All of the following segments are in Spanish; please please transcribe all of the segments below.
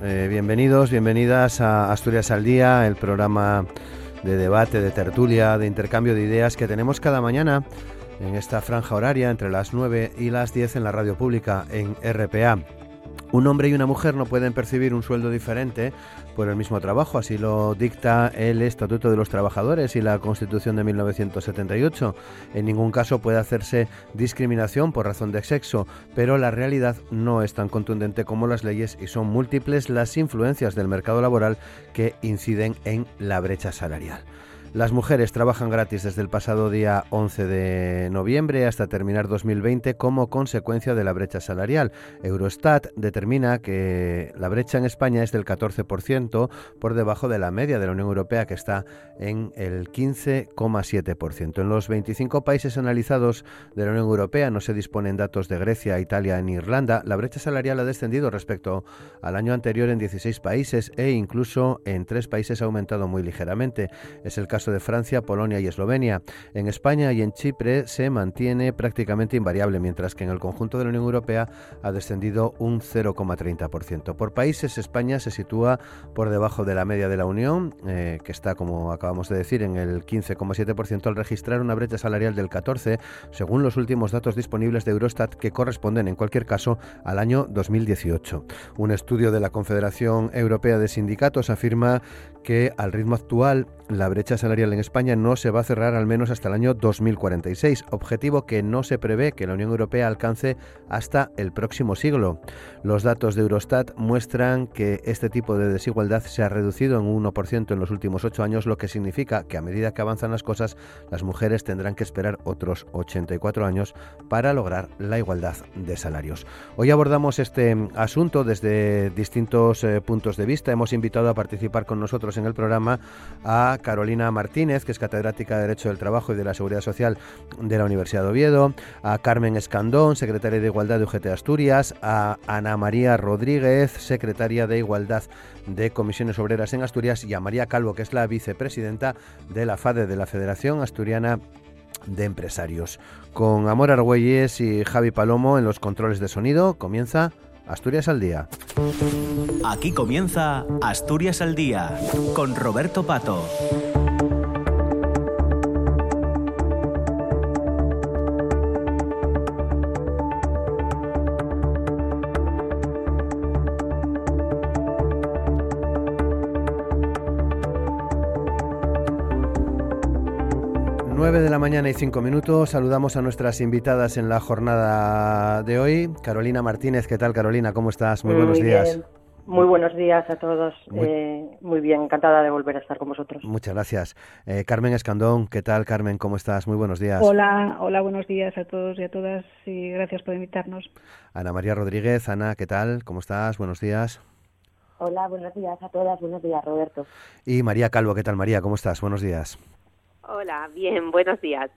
Eh, bienvenidos, bienvenidas a Asturias al Día, el programa de debate, de tertulia, de intercambio de ideas que tenemos cada mañana en esta franja horaria entre las 9 y las 10 en la radio pública en RPA. Un hombre y una mujer no pueden percibir un sueldo diferente por el mismo trabajo, así lo dicta el Estatuto de los Trabajadores y la Constitución de 1978. En ningún caso puede hacerse discriminación por razón de sexo, pero la realidad no es tan contundente como las leyes y son múltiples las influencias del mercado laboral que inciden en la brecha salarial. Las mujeres trabajan gratis desde el pasado día 11 de noviembre hasta terminar 2020 como consecuencia de la brecha salarial. Eurostat determina que la brecha en España es del 14% por debajo de la media de la Unión Europea que está en el 15,7%. En los 25 países analizados de la Unión Europea no se disponen datos de Grecia, Italia ni Irlanda. La brecha salarial ha descendido respecto al año anterior en 16 países e incluso en tres países ha aumentado muy ligeramente. Es el caso de Francia, Polonia y Eslovenia. En España y en Chipre se mantiene prácticamente invariable, mientras que en el conjunto de la Unión Europea ha descendido un 0,30%. Por países, España se sitúa por debajo de la media de la Unión, eh, que está, como acabamos de decir, en el 15,7% al registrar una brecha salarial del 14%, según los últimos datos disponibles de Eurostat, que corresponden, en cualquier caso, al año 2018. Un estudio de la Confederación Europea de Sindicatos afirma que al ritmo actual la brecha salarial en España no se va a cerrar al menos hasta el año 2046, objetivo que no se prevé que la Unión Europea alcance hasta el próximo siglo. Los datos de Eurostat muestran que este tipo de desigualdad se ha reducido en un 1% en los últimos ocho años, lo que significa que a medida que avanzan las cosas, las mujeres tendrán que esperar otros 84 años para lograr la igualdad de salarios. Hoy abordamos este asunto desde distintos eh, puntos de vista. Hemos invitado a participar con nosotros en el programa a Carolina Martínez, que es catedrática de Derecho del Trabajo y de la Seguridad Social de la Universidad de Oviedo, a Carmen Escandón, secretaria de Igualdad de UGT Asturias, a Ana María Rodríguez, secretaria de Igualdad de Comisiones Obreras en Asturias, y a María Calvo, que es la vicepresidenta de la FADE, de la Federación Asturiana de Empresarios. Con Amor Argüelles y Javi Palomo en los controles de sonido, comienza Asturias al Día. Aquí comienza Asturias al Día con Roberto Pato. La mañana y 5 minutos. Saludamos a nuestras invitadas en la jornada de hoy. Carolina Martínez, ¿qué tal Carolina? ¿Cómo estás? Muy buenos días. Muy buenos días a todos. Muy, eh, muy, bien, encantada de volver a estar con vosotros. Muchas gracias. Eh, Carmen Escandón, ¿qué tal Carmen? ¿Cómo estás? Muy buenos días. Hola, hola, buenos días a todos y a todas y gracias por invitarnos. Ana María Rodríguez, Ana, ¿qué tal? ¿Cómo estás? Buenos días. Hola, buenos días a todas. Buenos días, Roberto. Y María Calvo, ¿qué tal María? ¿Cómo estás? Buenos días. Hola, bien, buenos días.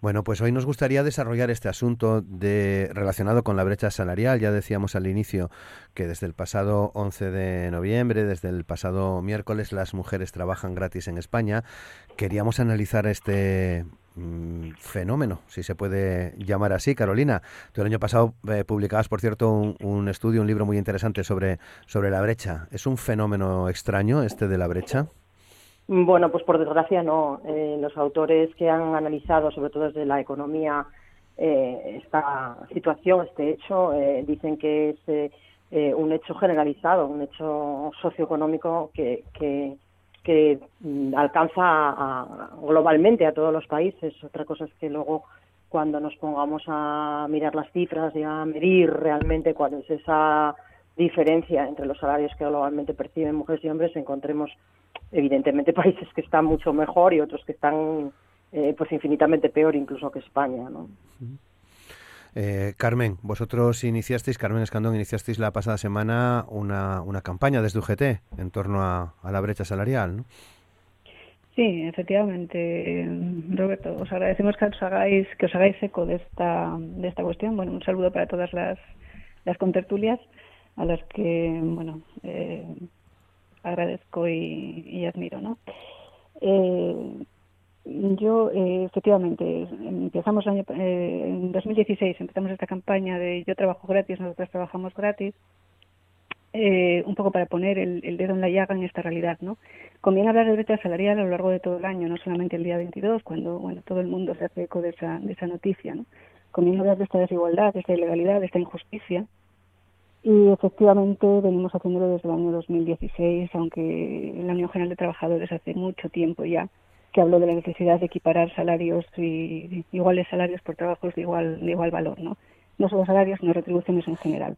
Bueno, pues hoy nos gustaría desarrollar este asunto de, relacionado con la brecha salarial. Ya decíamos al inicio que desde el pasado 11 de noviembre, desde el pasado miércoles, las mujeres trabajan gratis en España. Queríamos analizar este mm, fenómeno, si se puede llamar así. Carolina, tú el año pasado eh, publicabas, por cierto, un, un, estudio, un libro muy interesante sobre, sobre la brecha. ¿Es un fenómeno extraño este de la brecha? Bueno, pues por desgracia no. Eh, los autores que han analizado, sobre todo desde la economía eh, esta situación, este hecho, eh, dicen que es eh, un hecho generalizado, un hecho socioeconómico que, que, que mm, alcanza globalmente a todos los países. Otra cosa es que luego cuando nos pongamos a mirar las cifras y a medir realmente cuál es esa diferencia entre los salarios que globalmente perciben mujeres y hombres, encontremos evidentemente países que están mucho mejor y otros que están eh, pues infinitamente peor incluso que España, ¿no? Eh, Carmen, vosotros iniciasteis, Carmen Escandón, iniciasteis la pasada semana una, una campaña desde UGT en torno a, la brecha salarial, ¿no? Sí, efectivamente, Roberto. Os agradecemos que os hagáis que os hagáis eco de esta de esta cuestión. Bueno, un saludo para todas las las contertulias a las que bueno eh, agradezco y, y admiro, ¿no? Eh, yo, eh, efectivamente, empezamos año, eh, en 2016, empezamos esta campaña de Yo trabajo gratis, nosotros trabajamos gratis, eh, un poco para poner el, dedo en la llaga en esta realidad, ¿no? Conviene hablar de brecha salarial a lo largo de todo el año, no solamente el día 22, cuando, bueno, todo el mundo se hace eco de esa, de esa noticia, ¿no? Conviene hablar de esta desigualdad, de esta ilegalidad, de esta injusticia, y efectivamente venimos haciéndolo desde el año 2016, aunque la Unión General de Trabajadores hace mucho tiempo ya que habló de la necesidad de equiparar salarios y iguales salarios por trabajos de igual de igual valor, ¿no? No solo salarios, sino retribuciones en general.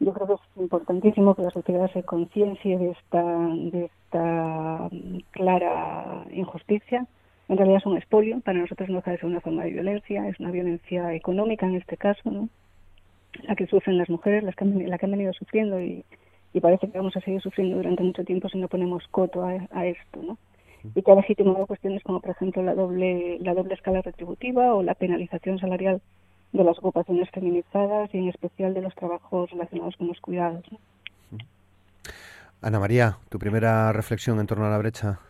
Yo creo que es importantísimo que la sociedad se conciencie de esta de esta clara injusticia. En realidad es un expolio, para nosotros no deja de ser una forma de violencia, es una violencia económica en este caso, ¿no? La que sufren las mujeres, las que han, la que han venido sufriendo y, y parece que vamos a seguir sufriendo durante mucho tiempo si no ponemos coto a, a esto, ¿no? y que ha legitimado cuestiones como, por ejemplo, la doble, la doble escala retributiva o la penalización salarial de las ocupaciones feminizadas y en especial de los trabajos relacionados con los cuidados. Ana María, tu primera reflexión en torno a la brecha.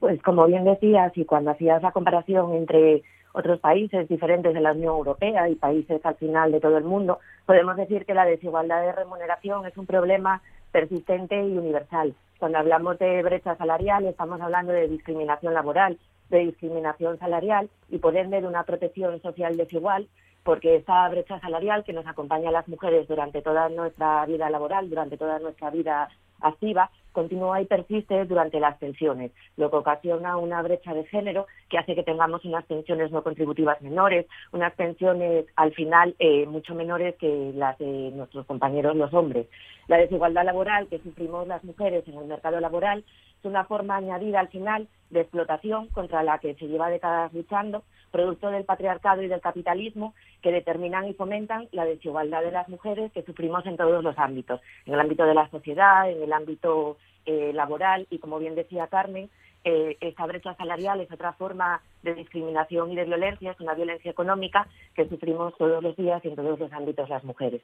Pues como bien decías y cuando hacías la comparación entre otros países diferentes de la Unión Europea y países al final de todo el mundo, podemos decir que la desigualdad de remuneración es un problema persistente y universal. Cuando hablamos de brecha salarial, estamos hablando de discriminación laboral, de discriminación salarial y por ende de una protección social desigual, porque esa brecha salarial que nos acompaña a las mujeres durante toda nuestra vida laboral, durante toda nuestra vida activa, continúa y persiste durante las pensiones, lo que ocasiona una brecha de género que hace que tengamos unas pensiones no contributivas menores, unas pensiones al final eh, mucho menores que las de nuestros compañeros los hombres. La desigualdad laboral que sufrimos las mujeres en el mercado laboral es una forma añadida al final de explotación contra la que se lleva décadas luchando, producto del patriarcado y del capitalismo que determinan y fomentan la desigualdad de las mujeres que sufrimos en todos los ámbitos, en el ámbito de la sociedad, en el ámbito eh, laboral y, como bien decía Carmen, eh, esa brecha salarial es otra forma de discriminación y de violencia, es una violencia económica que sufrimos todos los días y en todos los ámbitos las mujeres.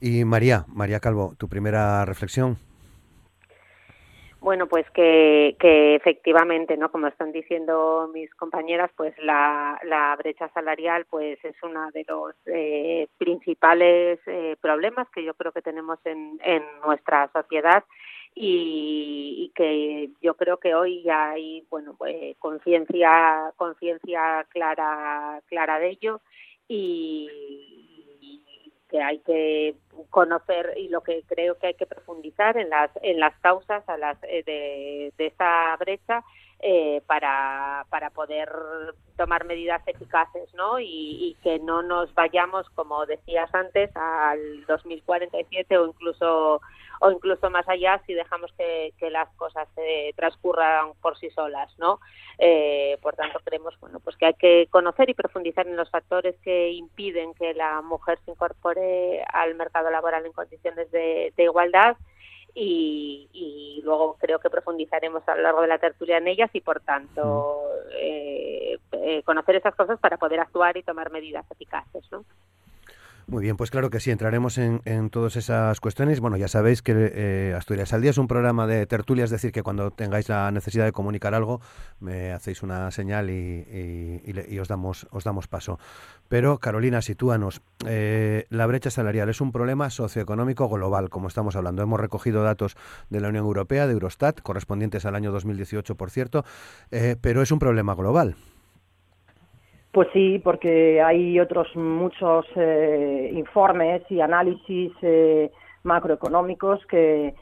Y María, María Calvo, tu primera reflexión. Bueno, pues que, que efectivamente, ¿no? Como están diciendo mis compañeras, pues la, la brecha salarial, pues es uno de los eh, principales eh, problemas que yo creo que tenemos en, en nuestra sociedad y, que yo creo que hoy ya hay, bueno, pues conciencia, conciencia clara, clara de ello y que hay que conocer y lo que creo que hay que profundizar en las en las causas a las eh, de, de esa brecha eh, para, para poder tomar medidas eficaces ¿no? Y, que no nos vayamos, como decías antes, al 2047 o incluso o incluso más allá si dejamos que, las cosas se transcurran por sí solas. ¿no? Eh, por tanto, creemos bueno, pues que hay que conocer y profundizar en los factores que impiden que la mujer se incorpore al mercado laboral en condiciones de igualdad y, luego creo que profundizaremos a lo largo de la tertulia en ellas y por tanto eh, eh, conocer esas cosas para poder actuar y tomar medidas eficaces. ¿no? Muy bien, pues claro que sí, entraremos en, en todas esas cuestiones. Bueno, ya sabéis que eh, Asturias al Día es un programa de tertulia, es decir, que cuando tengáis la necesidad de comunicar algo, me hacéis una señal y, y, os, damos, os damos paso. Pero, Carolina, sitúanos. Eh, la brecha salarial es un problema socioeconómico global, como estamos hablando. Hemos recogido datos de la Unión Europea, de Eurostat, correspondientes al año 2018, por cierto, eh, pero es un problema global. Pues sí, porque hay otros muchos eh, informes y análisis eh, macroeconómicos que,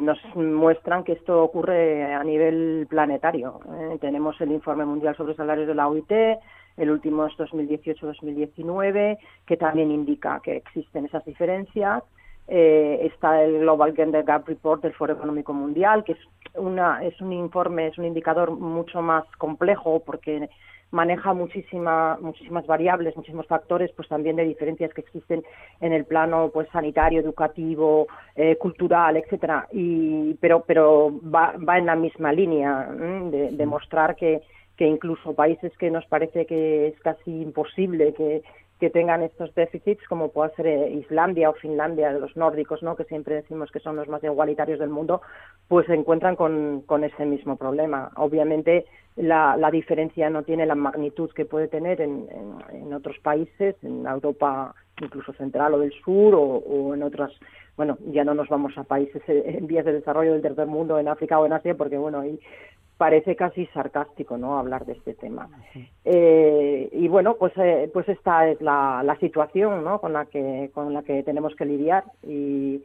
nos muestran que esto ocurre a nivel planetario. Eh. Tenemos el informe mundial sobre salarios de la OIT, el último es 2018-2019, que también indica que existen esas diferencias. está el Global Gender Gap Report del Foro Económico Mundial, que es, una, es un informe, es un indicador mucho más complejo porque maneja muchísima, muchísimas variables, muchísimos factores, pues también de diferencias que existen en el plano pues sanitario, educativo, eh, cultural, etcétera. Y pero pero va, va en la misma línea de, de mostrar que que incluso países que nos parece que es casi imposible que que tengan estos déficits, como puede ser eh, Islandia o Finlandia, los nórdicos, ¿no? que siempre decimos que son los más igualitarios del mundo, pues se encuentran con, con ese mismo problema. Obviamente la, la, diferencia no tiene la magnitud que puede tener en, en, otros países, en Europa incluso central o del sur o, o, en otras, bueno, ya no nos vamos a países en vías de desarrollo del tercer mundo, en África o en Asia, porque bueno, ahí parece casi sarcástico no hablar de este tema. Eh, y bueno pues eh, pues esta es la, la, situación no con la que con la que tenemos que lidiar y,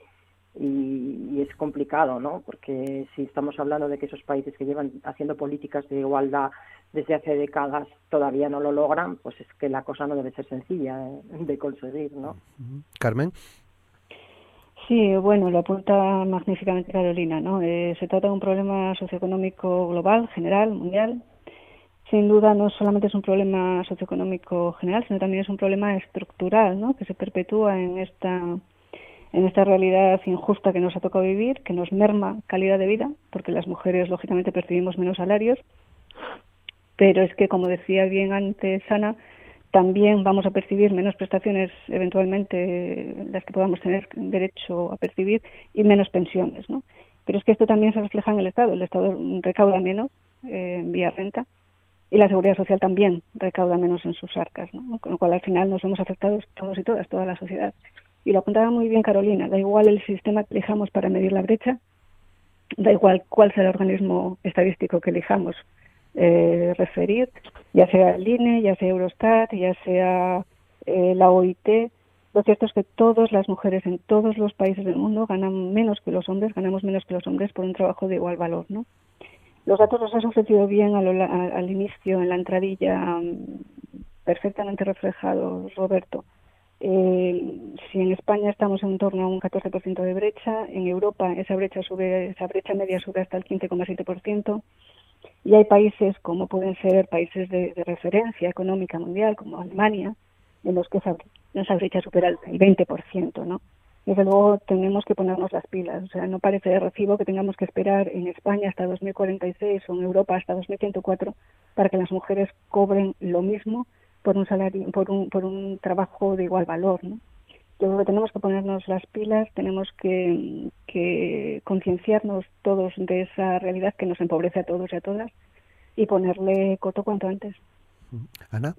y, es complicado no porque si estamos hablando de que esos países que llevan haciendo políticas de igualdad desde hace décadas todavía no lo logran pues es que la cosa no debe ser sencilla de conseguir no Carmen Sí, bueno, lo apunta magníficamente Carolina, ¿no? Eh, se trata de un problema socioeconómico global, general, mundial. Sin duda no solamente es un problema socioeconómico general, sino también es un problema estructural, ¿no? Que se perpetúa en esta en esta realidad injusta que nos ha tocado vivir, que nos merma calidad de vida, porque las mujeres lógicamente percibimos menos salarios, pero es que como decía bien antes Ana, también vamos a percibir menos prestaciones, eventualmente las que podamos tener derecho a percibir, y menos pensiones, ¿no? Pero es que esto también se refleja en el Estado. El Estado recauda menos eh, vía renta y la Seguridad Social también recauda menos en sus arcas, ¿no? Con lo cual al final nos hemos afectado todos y todas, toda la sociedad. Y lo apuntaba muy bien Carolina, da igual el sistema que elijamos para medir la brecha, da igual cuál sea el organismo estadístico que elijamos, eh, referir, ya sea el INE, ya sea Eurostat, ya sea eh, la OIT. Lo cierto es que todas las mujeres en todos los países del mundo ganan menos que los hombres, ganamos menos que los hombres por un trabajo de igual valor, ¿no? Los datos los has ofrecido bien al, al inicio, en la entradilla, mm, perfectamente reflejados, Roberto. Eh, si en España estamos en torno a un 14% de brecha, en Europa esa brecha sube, esa brecha media sube hasta el 15,7%. Y hay países como pueden ser países de, referencia económica mundial, como Alemania, en los que esa, brecha supera el 20%, ¿no? Desde luego tenemos que ponernos las pilas. O sea, no parece de recibo que tengamos que esperar en España hasta 2046 o en Europa hasta 2104 para que las mujeres cobren lo mismo por un salario, por un, por un trabajo de igual valor, ¿no? yo creo que tenemos que ponernos las pilas, tenemos que, que concienciarnos todos de esa realidad que nos empobrece a todos y a todas y ponerle coto cuanto antes. Ana.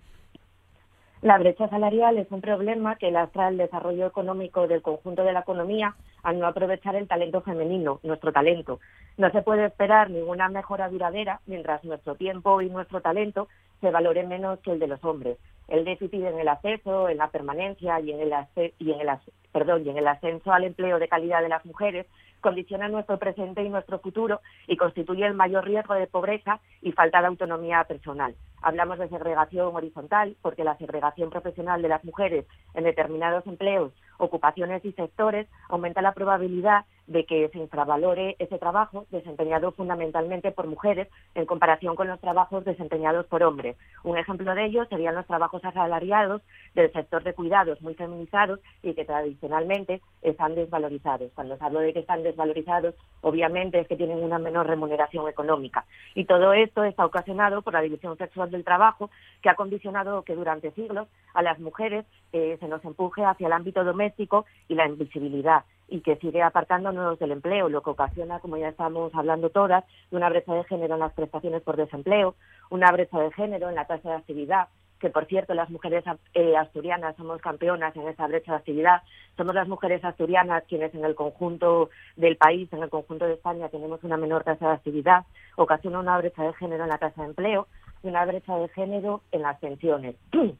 La brecha salarial es un problema que lastra el desarrollo económico del conjunto de la economía al no aprovechar el talento femenino, nuestro talento. No se puede esperar ninguna mejora duradera mientras nuestro tiempo y nuestro talento se valoren menos que el de los hombres el déficit en el acceso, en la permanencia y en el, y en el, perdón, y en el ascenso al empleo de calidad de las mujeres condiciona nuestro presente y nuestro futuro y constituye el mayor riesgo de pobreza y falta de autonomía personal. Hablamos de segregación horizontal porque la segregación profesional de las mujeres en determinados empleos, ocupaciones y sectores aumenta la probabilidad de que se infravalore ese trabajo desempeñado fundamentalmente por mujeres en comparación con los trabajos desempeñados por hombres. Un ejemplo de ello serían los trabajos asalariados del sector de cuidados muy feminizados y que tradicionalmente están desvalorizados. Cuando hablo de que están desvalorizados, obviamente es que tienen una menor remuneración económica. Y todo esto está ocasionado por la división sexual del trabajo que ha condicionado que durante siglos a las mujeres eh, se nos empuje hacia el ámbito doméstico y la invisibilidad y que sigue apartándonos del empleo, lo que ocasiona, como ya estamos hablando todas, una brecha de género en las prestaciones por desempleo, una brecha de género en la tasa de actividad, que por cierto las mujeres eh, asturianas somos campeonas en esa brecha de actividad. Somos las mujeres asturianas quienes en el conjunto del país, en el conjunto de España, tenemos una menor tasa de actividad, ocasiona una brecha de género en la tasa de empleo y una brecha de género en las pensiones.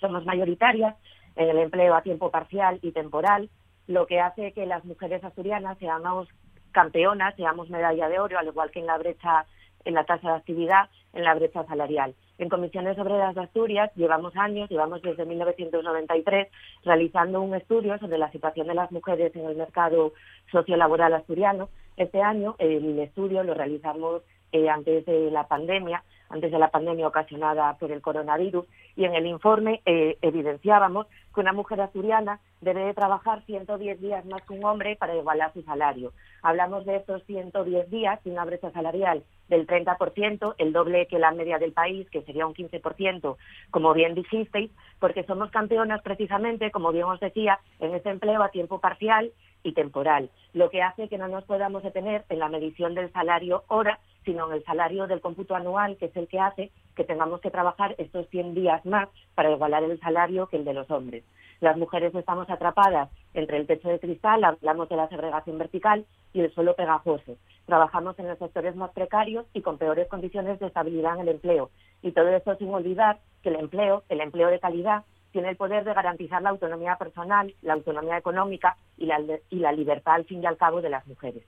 somos mayoritarias en el empleo a tiempo parcial y temporal, lo que hace que las mujeres asturianas seamos campeonas, seamos medalla de oro, al igual que en la brecha, en la tasa de actividad, en la brecha salarial. En Comisiones Obreras de Asturias llevamos años, llevamos desde 1993 realizando un estudio sobre la situación de las mujeres en el mercado sociolaboral asturiano. Este año el estudio lo realizamos eh, antes de la pandemia antes de la pandemia ocasionada por el coronavirus, y en el informe eh, evidenciábamos que una mujer asturiana debe de trabajar 110 días más que un hombre para igualar su salario. Hablamos de estos 110 días y una brecha salarial del 30%, el doble que la media del país, que sería un 15%, como bien dijisteis, porque somos campeonas precisamente, como bien os decía, en ese empleo a tiempo parcial y temporal, lo que hace que no nos podamos detener en la medición del salario hora, sino en el salario del cómputo anual, que es el que hace que tengamos que trabajar estos 100 días más para igualar el salario que el de los hombres. Las mujeres estamos atrapadas entre el techo de cristal, hablamos de la segregación vertical y el suelo pegajoso. Trabajamos en los sectores más precarios y con peores condiciones de estabilidad en el empleo. Y todo esto sin olvidar que el empleo, el empleo de calidad, tiene el poder de garantizar la autonomía personal, la autonomía económica y la, y la libertad al fin y al cabo de las mujeres.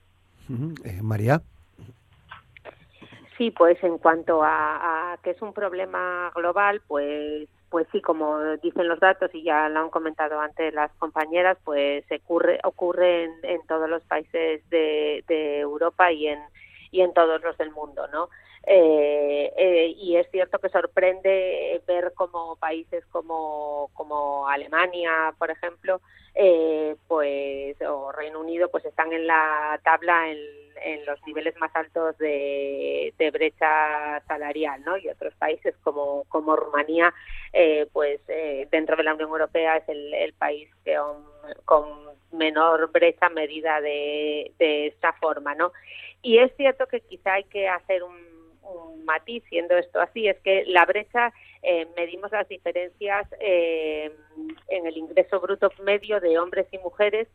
Eh, María. Sí, pues en cuanto a, que es un problema global, pues pues sí, como dicen los datos y ya lo han comentado antes las compañeras, pues ocurre ocurre en, todos los países de, Europa y en y en todos los del mundo, ¿no? Eh, eh, y es cierto que sorprende ver como países como, como Alemania, por ejemplo, eh, pues o Reino Unido, pues están en la tabla en los niveles más altos de, brecha salarial, ¿no? Y otros países como, como Rumanía, eh, pues eh, dentro de la Unión Europea es el, país que con menor brecha medida de, de esta forma, ¿no? Y es cierto que quizá hay que hacer un, matiz siendo esto así, es que la brecha eh, medimos las diferencias en el ingreso bruto medio de hombres y mujeres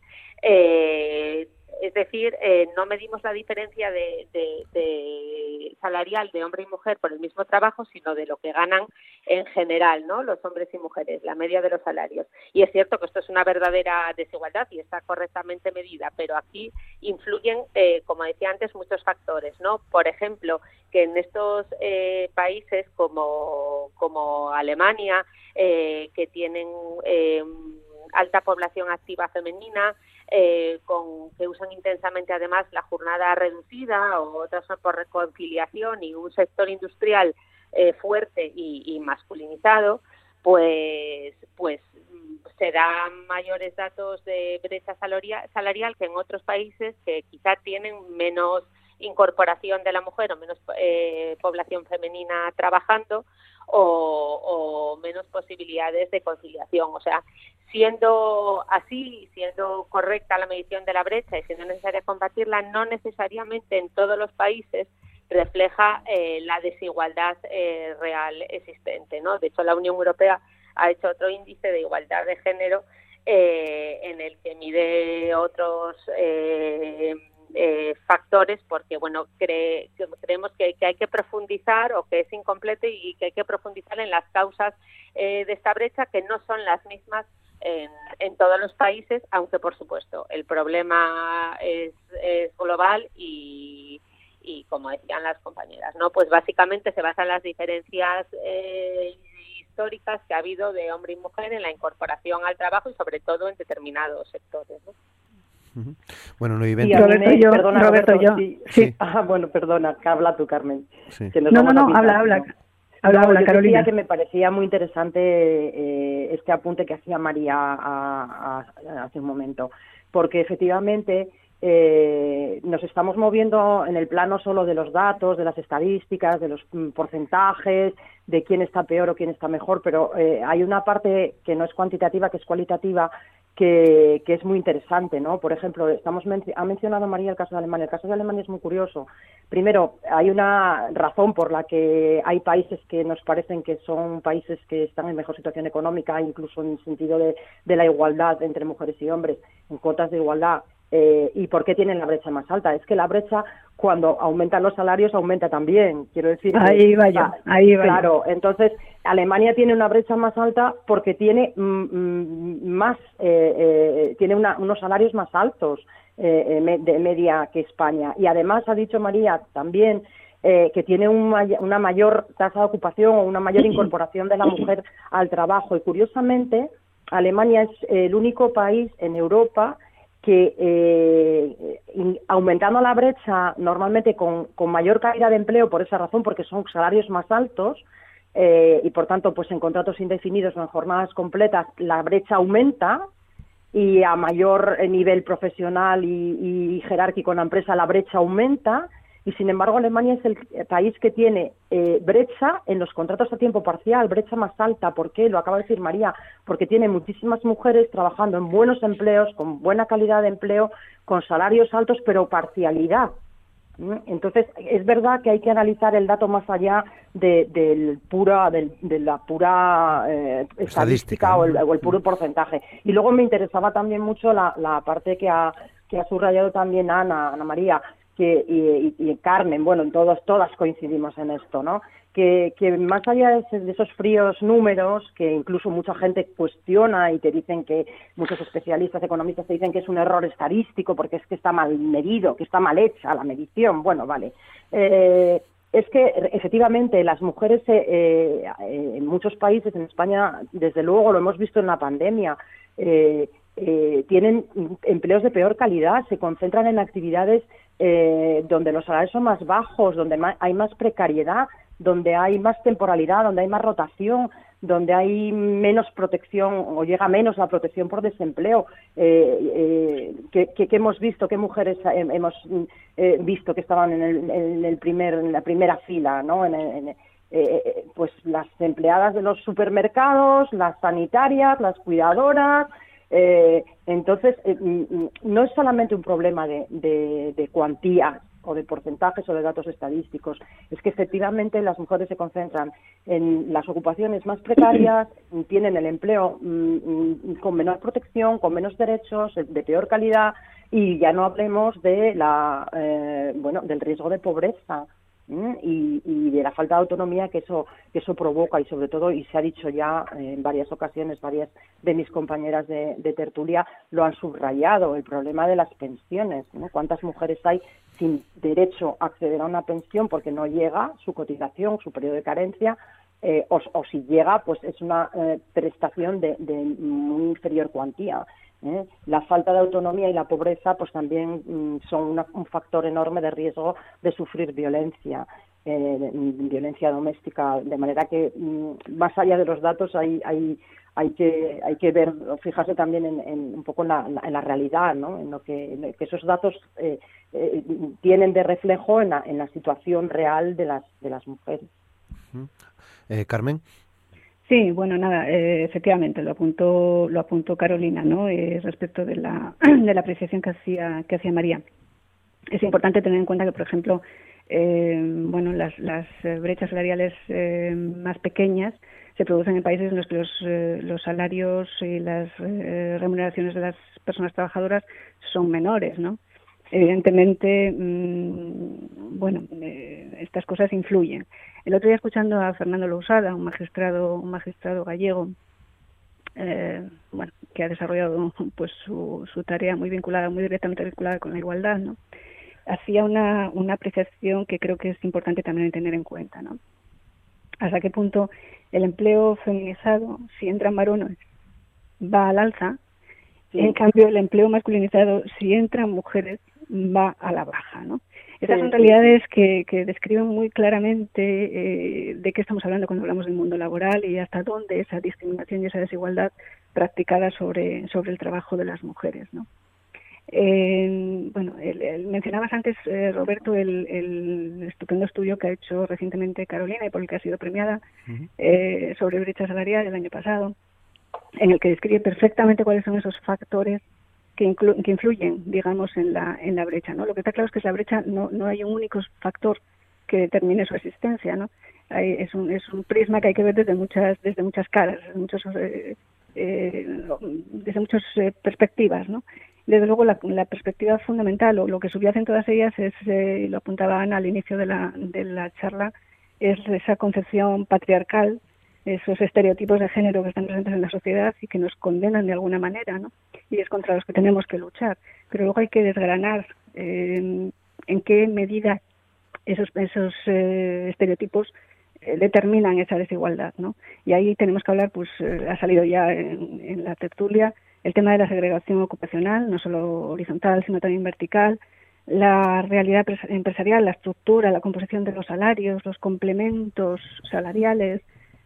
eh, es decir, eh, no medimos la diferencia de, salarial de hombre y mujer por el mismo trabajo, sino de lo que ganan en general, ¿no? Los hombres y mujeres, la media de los salarios. Y es cierto que esto es una verdadera desigualdad y está correctamente medida, pero aquí influyen, eh, como decía antes, muchos factores, ¿no? Por ejemplo, que en estos eh, países como, como Alemania, que tienen alta población activa femenina, eh, con, que usan intensamente además la jornada reducida o otras por reconciliación y un sector industrial eh, fuerte y, masculinizado, pues, pues se dan mayores datos de brecha salarial que en otros países que quizá tienen menos incorporación de la mujer o menos eh, población femenina trabajando o, menos posibilidades de conciliación. O sea, siendo así, siendo correcta la medición de la brecha y siendo necesaria combatirla, no necesariamente en todos los países refleja eh, la desigualdad eh, real existente. ¿no? De hecho, la Unión Europea ha hecho otro índice de igualdad de género eh, en el que mide otros eh, factores porque bueno creemos que, hay que profundizar o que es incompleto y que hay que profundizar en las causas eh, de esta brecha que no son las mismas en, todos los países aunque por supuesto el problema es, global y, como decían las compañeras no pues básicamente se basa en las diferencias eh, históricas que ha habido de hombre y mujer en la incorporación al trabajo y sobre todo en determinados sectores ¿no? Bueno, no Roberto, yo, perdona, Roberto, yo. Sí. Ah, bueno, perdona, que habla tú, Carmen. No, no, no, habla, habla. Habla, habla, Carolina. que me parecía muy interesante eh, este apunte que hacía María hace un momento, porque efectivamente eh, nos estamos moviendo en el plano solo de los datos, de las estadísticas, de los mm, porcentajes, de quién está peor o quién está mejor, pero eh, hay una parte que no es cuantitativa, que es cualitativa, que, es muy interesante, ¿no? Por ejemplo, estamos ha mencionado María el caso de Alemania. El caso de Alemania es muy curioso. Primero, hay una razón por la que hay países que nos parecen que son países que están en mejor situación económica, incluso en el sentido de, de la igualdad entre mujeres y hombres, en cuotas de igualdad. Eh, ¿Y por qué tienen la brecha más alta? Es que la brecha, cuando aumentan los salarios, aumenta también. Quiero decir. Ahí va yo, ahí va Claro, entonces Alemania tiene una brecha más alta porque tiene mm, mm, más, eh, eh, tiene unos salarios más altos de media que España. Y además ha dicho María también que tiene una mayor tasa de ocupación o una mayor incorporación de la mujer al trabajo. Y curiosamente, Alemania es el único país en Europa que eh, aumentando la brecha normalmente con, mayor caída de empleo por esa razón, porque son salarios más altos eh, y por tanto pues en contratos indefinidos o en jornadas completas la brecha aumenta y a mayor nivel profesional y, y jerárquico en la empresa la brecha aumenta y sin embargo Alemania es el país que tiene eh, brecha en los contratos a tiempo parcial, brecha más alta. ¿Por qué? Lo acaba de decir María, porque tiene muchísimas mujeres trabajando en buenos empleos, con buena calidad de empleo, con salarios altos, pero parcialidad. Entonces, es verdad que hay que analizar el dato más allá de, del pura, de la pura eh, estadística o el, puro porcentaje. Y luego me interesaba también mucho la, la parte que ha, que ha subrayado también Ana, Ana María, que, y, Carmen, bueno, todos, todas coincidimos en esto, ¿no? Que, más allá de, esos fríos números, que incluso mucha gente cuestiona y te dicen que muchos especialistas economistas te dicen que es un error estadístico porque es que está mal medido, que está mal hecha la medición, bueno, vale. Eh, es que efectivamente las mujeres eh, eh, en muchos países, en España, desde luego lo hemos visto en la pandemia, tienen empleos de peor calidad, se concentran en actividades eh, donde los salarios son más bajos, donde hay más precariedad, donde hay más temporalidad, donde hay más rotación, donde hay menos protección o llega menos la protección por desempleo. Eh, eh, que, hemos visto, qué mujeres hemos visto que estaban en, el, primer, en la primera fila, ¿no? pues las empleadas de los supermercados, las sanitarias, las cuidadoras, eh, entonces, eh, mm, mm, no es solamente un problema de, de, cuantías o de porcentajes o de datos estadísticos, es que efectivamente las mujeres se concentran en las ocupaciones más precarias, tienen el empleo mm, con menor protección, con menos derechos, de peor calidad y ya no hablemos de la, eh, bueno, del riesgo de pobreza y, de la falta de autonomía que eso que eso provoca. Y sobre todo y se ha dicho ya en varias ocasiones varias de mis compañeras de, tertulia lo han subrayado el problema de las pensiones cuántas mujeres hay sin derecho a acceder a una pensión porque no llega su cotización su periodo de carencia eh, o, si llega pues es una eh, prestación de, de muy inferior cuantía ¿eh? La falta de autonomía y la pobreza pues también mm, son un factor enorme de riesgo de sufrir violencia. Eh, violencia doméstica, de manera que mm, más allá de los datos hay, hay, hay que hay que ver fijarse también en, un poco en la, en la, realidad ¿no? en lo que, esos datos eh, tienen de reflejo en la, en la situación real de las de las mujeres Carmen Sí, bueno, nada, eh, efectivamente, lo apuntó, lo apuntó Carolina, ¿no? Eh, respecto de la, de la apreciación que hacía, que hacía María. Es importante tener en cuenta que, por ejemplo, eh, bueno, las, las brechas salariales más pequeñas se producen en países en los que los, los salarios y las remuneraciones de las personas trabajadoras son menores, ¿no? Evidentemente, mm, bueno, estas cosas influyen. El otro día escuchando a Fernando Lousada, un magistrado, un magistrado gallego, eh, bueno, que ha desarrollado pues su, su tarea muy vinculada, muy directamente vinculada con la igualdad, ¿no? Hacía una, una apreciación que creo que es importante también tener en cuenta, ¿no? Hasta qué punto el empleo feminizado, si entran varones, va al alza, en cambio el empleo masculinizado, si entran mujeres, va a la baja, ¿no? Estas son realidades que, que describen muy claramente eh, de qué estamos hablando cuando hablamos del mundo laboral y hasta dónde esa discriminación y esa desigualdad practicada sobre, sobre el trabajo de las mujeres, ¿no? Eh, bueno, mencionabas antes, eh, Roberto, el, el, estupendo estudio que ha hecho recientemente Carolina y por el que ha sido premiada eh, sobre brecha salarial el año pasado. en el que describe perfectamente cuáles son esos factores que, que, influyen, digamos, en la, en la brecha. ¿no? Lo que está claro es que la brecha no, no hay un único factor que determine su existencia. ¿no? es, un, es un prisma que hay que ver desde muchas, desde muchas caras, desde muchos, eh, eh, desde muchas eh, perspectivas. ¿no? Desde luego, la, perspectiva fundamental, o lo que subyace en todas ellas, es, y lo apuntaba Ana al inicio de la, de la charla, es esa concepción patriarcal esos estereotipos de género que están presentes en la sociedad y que nos condenan de alguna manera, ¿no? Y es contra los que tenemos que luchar. Pero luego hay que desgranar eh, en qué medida esos, esos eh, estereotipos eh, determinan esa desigualdad, ¿no? Y ahí tenemos que hablar, pues ha salido ya en, la tertulia, el tema de la segregación ocupacional, no solo horizontal, sino también vertical, la realidad empresarial, la estructura, la composición de los salarios, los complementos salariales,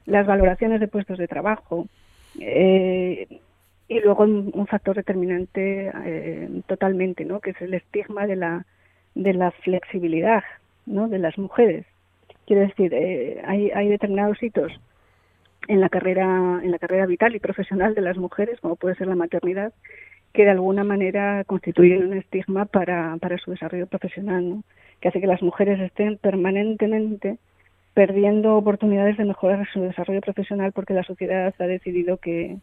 las valoraciones de puestos de trabajo eh, y luego un, factor determinante eh, totalmente, ¿no? Que es el estigma de la de la flexibilidad, ¿no? De las mujeres. Quiero decir, eh, hay, hay determinados hitos en la carrera en la carrera vital y profesional de las mujeres, como puede ser la maternidad, que de alguna manera constituyen un estigma para, para su desarrollo profesional, ¿no? que hace que las mujeres estén permanentemente perdiendo oportunidades de mejorar su desarrollo profesional porque la sociedad ha decidido que,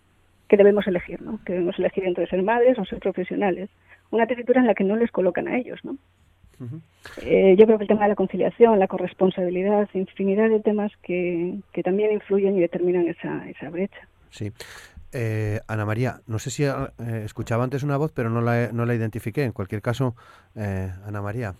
que debemos elegir, ¿no? Que debemos elegir entre ser madres o ser profesionales. Una tesitura en la que no les colocan a ellos, ¿no? eh, yo creo que el tema de la conciliación, la corresponsabilidad, infinidad de temas que, que también influyen y determinan esa, esa brecha. Sí. Eh, Ana María, no sé si eh, escuchaba antes una voz, pero no la, no la identifiqué. En cualquier caso, eh, Ana María.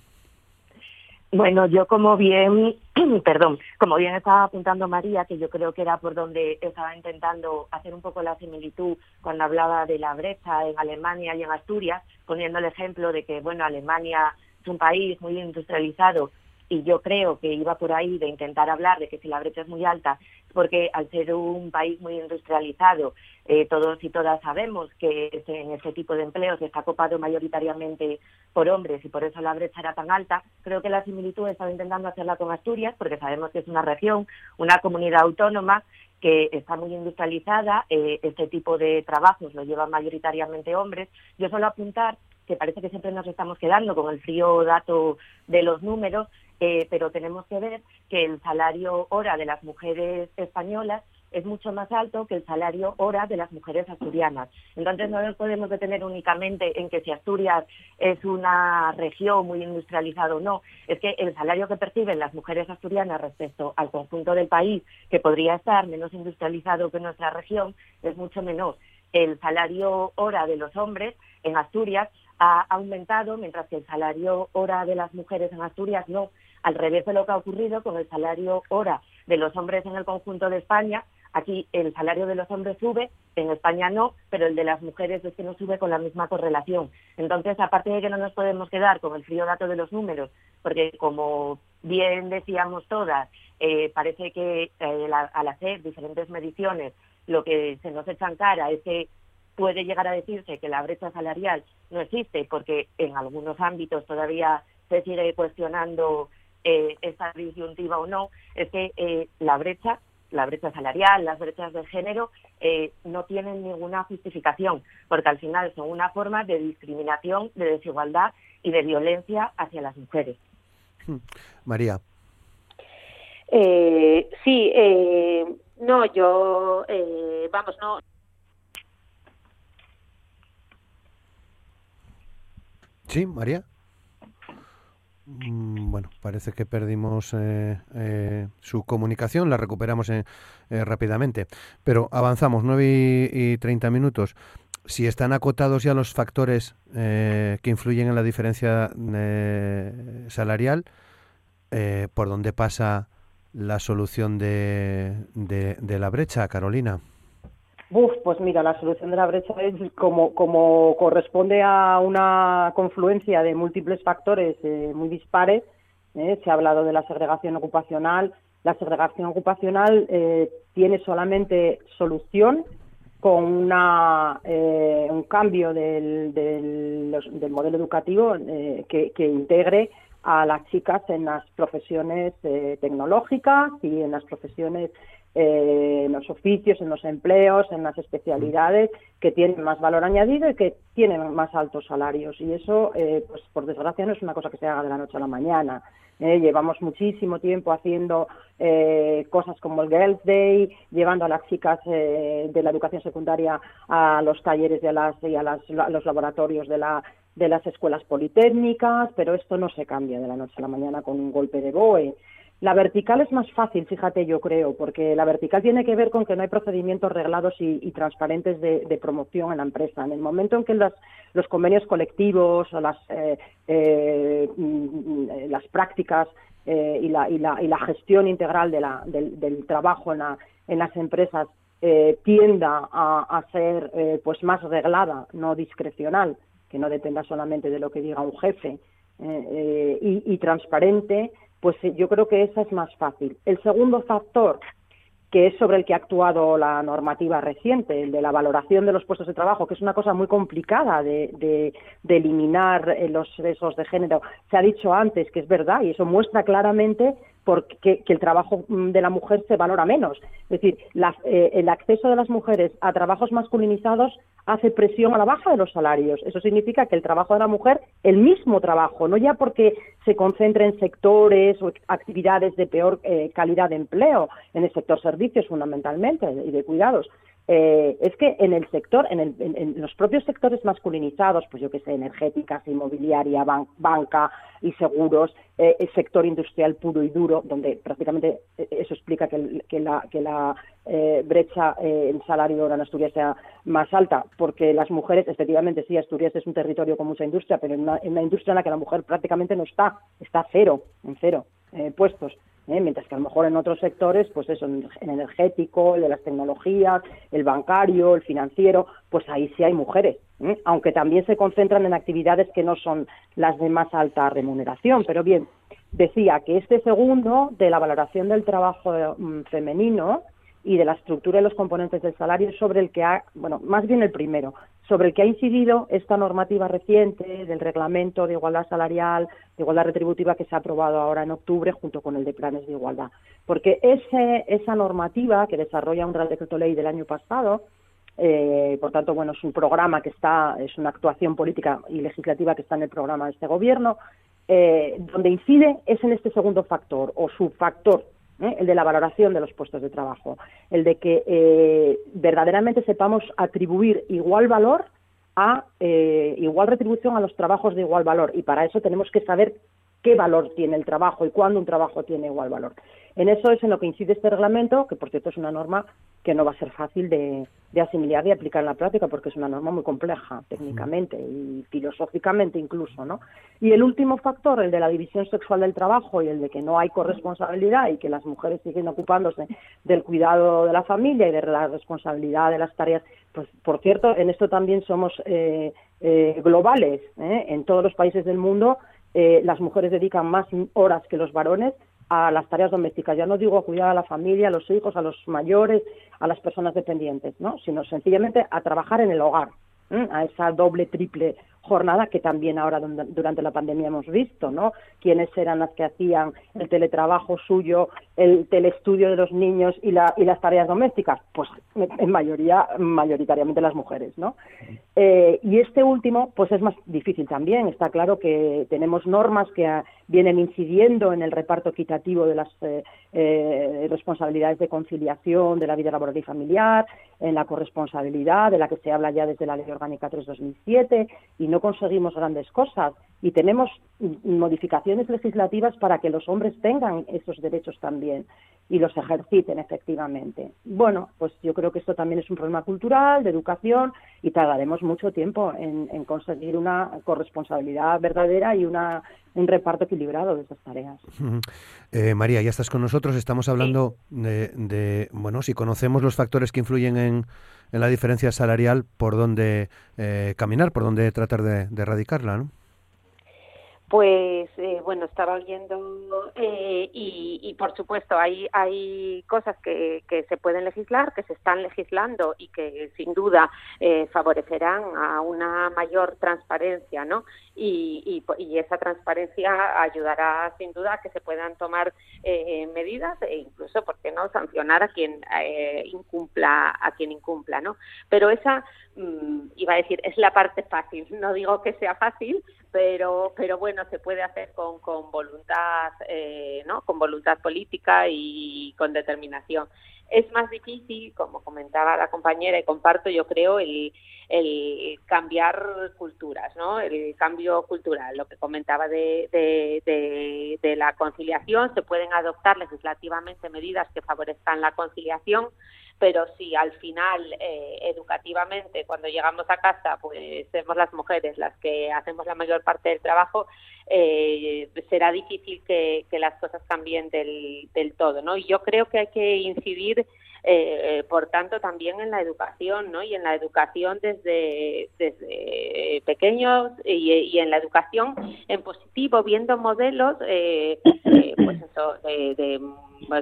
Bueno, yo como bien, perdón, como bien estaba apuntando María, que yo creo que era por donde estaba intentando hacer un poco la similitud cuando hablaba de la brecha en Alemania y en Asturias, poniendo el ejemplo de que, bueno, Alemania es un país muy industrializado y yo creo que iba por ahí de intentar hablar de que si la brecha es muy alta, porque al ser un país muy industrializado, eh, todos y todas sabemos que en este tipo de empleos está copado mayoritariamente por hombres y por eso la brecha era tan alta. Creo que la similitud estaba intentando hacerla con Asturias, porque sabemos que es una región, una comunidad autónoma que está muy industrializada, eh, este tipo de trabajos lo llevan mayoritariamente hombres. Yo solo apuntar que parece que siempre nos estamos quedando con el frío dato de los números, eh, pero tenemos que ver que el salario hora de las mujeres españolas es mucho más alto que el salario hora de las mujeres asturianas. Entonces no nos podemos detener únicamente en que si Asturias es una región muy industrializada o no, es que el salario que perciben las mujeres asturianas respecto al conjunto del país, que podría estar menos industrializado que nuestra región, es mucho menor. El salario hora de los hombres en Asturias ha aumentado, mientras que el salario hora de las mujeres en Asturias no. Al revés de lo que ha ocurrido con el salario hora de los hombres en el conjunto de España, aquí el salario de los hombres sube, en España no, pero el de las mujeres es que no sube con la misma correlación. Entonces, aparte de que no nos podemos quedar con el frío dato de los números, porque como bien decíamos todas, eh, parece que eh, al hacer diferentes mediciones lo que se nos echa en cara es que puede llegar a decirse que la brecha salarial no existe porque en algunos ámbitos todavía se sigue cuestionando eh, esta disyuntiva o no, es que eh, la brecha, la brecha salarial, las brechas de género eh, no tienen ninguna justificación, porque al final son una forma de discriminación, de desigualdad y de violencia hacia las mujeres. Hmm. María. sí, no, yo, vamos, no Sí, María. Mm, bueno, parece que perdimos eh, eh, su comunicación, la recuperamos eh, rápidamente. Pero avanzamos, 9 y, 30 minutos. Si están acotados ya los factores que influyen en la diferencia salarial, ¿por dónde pasa la solución de, de la brecha, Carolina? Uf, pues mira, la solución de la brecha es como, corresponde a una confluencia de múltiples factores eh, muy dispares. Eh, se ha hablado de la segregación ocupacional. La segregación ocupacional eh, tiene solamente solución con una, un cambio del, del, modelo educativo que, que integre a las chicas en las profesiones tecnológicas y en las profesiones eh, en los oficios, en los empleos, en las especialidades que tienen más valor añadido y que tienen más altos salarios. Y eso, eh, pues por desgracia, no es una cosa que se haga de la noche a la mañana. Eh, llevamos muchísimo tiempo haciendo cosas como el Girls Day, llevando a las chicas de la educación secundaria a los talleres y a, las, y a, los laboratorios de, la, de las escuelas politécnicas, pero esto no se cambia de la noche a la mañana con un golpe de BOE. La vertical es más fácil, fíjate, yo creo, porque la vertical tiene que ver con que no hay procedimientos reglados y, transparentes de, promoción en la empresa. En el momento en que los convenios colectivos o las, eh, eh, mm, las prácticas eh, y, la, y, la, y, la, gestión integral del, trabajo en, en, las empresas tienda a, ser pues más reglada, no discrecional, que no dependa solamente de lo que diga un jefe, y, y transparente, pues yo creo que esa es más fácil. El segundo factor, que es sobre el que ha actuado la normativa reciente, el de la valoración de los puestos de trabajo, que es una cosa muy complicada de, eliminar eh, los besos de género. Se ha dicho antes que es verdad y eso muestra claramente porque, que el trabajo mm, de la mujer se valora menos. Es decir, eh, el acceso de las mujeres a trabajos masculinizados hace presión a la baja de los salarios. Eso significa que el trabajo de la mujer, el mismo trabajo, no ya porque se concentre en sectores o actividades de peor eh, calidad de empleo, en el sector servicios fundamentalmente y de cuidados, eh, es que en el sector, en, en, los propios sectores masculinizados, pues yo que sé, energéticas, inmobiliaria, banca y seguros, eh, el sector industrial puro y duro, donde prácticamente eh, eso explica que, que la, que la brecha en salario en Asturias sea más alta, porque las mujeres, efectivamente, sí, Asturias es un territorio con mucha industria, pero en una, en una industria en la que la mujer prácticamente no está, está cero, en cero puestos. ¿Eh? mientras que a lo mejor en otros sectores, pues eso, en el energético, el de las tecnologías, el bancario, el financiero, pues ahí sí hay mujeres, ¿eh? aunque también se concentran en actividades que no son las de más alta remuneración. Pero bien, decía que este segundo de la valoración del trabajo mm, femenino y de la estructura y los componentes del salario sobre el que ha, bueno, más bien el primero, sobre el que ha incidido esta normativa reciente del reglamento de igualdad salarial, de igualdad retributiva que se ha aprobado ahora en octubre junto con el de planes de igualdad. Porque ese, esa normativa que desarrolla un Real Decreto Ley del año pasado, eh, por tanto, bueno, es un programa que está, es una actuación política y legislativa que está en el programa de este gobierno, eh, donde incide es en este segundo factor o subfactor ¿eh? el de la valoración de los puestos de trabajo, el de que eh, verdaderamente sepamos atribuir igual valor a eh, igual retribución a los trabajos de igual valor y para eso tenemos que saber qué valor tiene el trabajo y cuándo un trabajo tiene igual valor. En eso es en lo que incide este reglamento, que por cierto es una norma que no va a ser fácil de, asimilar y aplicar en la práctica, porque es una norma muy compleja técnicamente y filosóficamente incluso, ¿no? Y el último factor, el de la división sexual del trabajo y el de que no hay corresponsabilidad y que las mujeres siguen ocupándose del cuidado de la familia y de la responsabilidad de las tareas, pues por cierto, en esto también somos eh, eh, globales, ¿eh? en todos los países del mundo las mujeres dedican más horas que los varones a las tareas domésticas. Ya no digo a cuidar a la familia, a los hijos, a los mayores, a las personas dependientes, ¿no? sino sencillamente a trabajar en el hogar, a esa doble, triple jornada que también ahora durante la pandemia hemos visto, ¿no? Quiénes eran las que hacían el teletrabajo suyo, el telestudio de los niños y, la, y las tareas domésticas, pues en mayoría, mayoritariamente las mujeres, ¿no? Eh, y este último, pues es más difícil también. Está claro que tenemos normas que vienen incidiendo en el reparto equitativo de las eh, eh, responsabilidades de conciliación de la vida laboral y familiar, en la corresponsabilidad de la que se habla ya desde la Ley Orgánica 3-2007 y no conseguimos grandes cosas y tenemos modificaciones legislativas para que los hombres tengan esos derechos también y los ejerciten efectivamente. Bueno, pues yo creo que esto también es un problema cultural, de educación, y tardaremos mucho tiempo en, conseguir una corresponsabilidad verdadera y una, un reparto equilibrado de esas tareas. Eh, María, ya estás con nosotros. Estamos hablando de, bueno, si conocemos los factores que influyen en, en la diferencia salarial, por dónde eh, caminar, por dónde tratar de, de erradicarla, ¿no? Pues eh, bueno, estaba oyendo eh, y, por supuesto hay, hay cosas que, que, se pueden legislar, que se están legislando y que sin duda eh, favorecerán a una mayor transparencia, ¿no? Y, y, esa transparencia ayudará sin duda a que se puedan tomar medidas e incluso, ¿por qué no?, sancionar a quien incumpla, a quien incumpla, ¿no? Pero esa, mm, iba a decir, es la parte fácil. No digo que sea fácil, pero pero bueno se puede hacer con, con voluntad eh, no con voluntad política y con determinación. Es más difícil como comentaba la compañera y comparto yo creo el, el cambiar culturas no el cambio cultural lo que comentaba de, de, de la conciliación. Se pueden adoptar legislativamente medidas que favorezcan la conciliación pero si al final eh, educativamente cuando llegamos a casa pues somos las mujeres las que hacemos la mayor parte del trabajo eh, será difícil que, las cosas cambien del, del todo no y yo creo que hay que incidir eh, por tanto también en la educación no y en la educación desde desde pequeños y, en la educación en positivo viendo modelos eh, pues eso de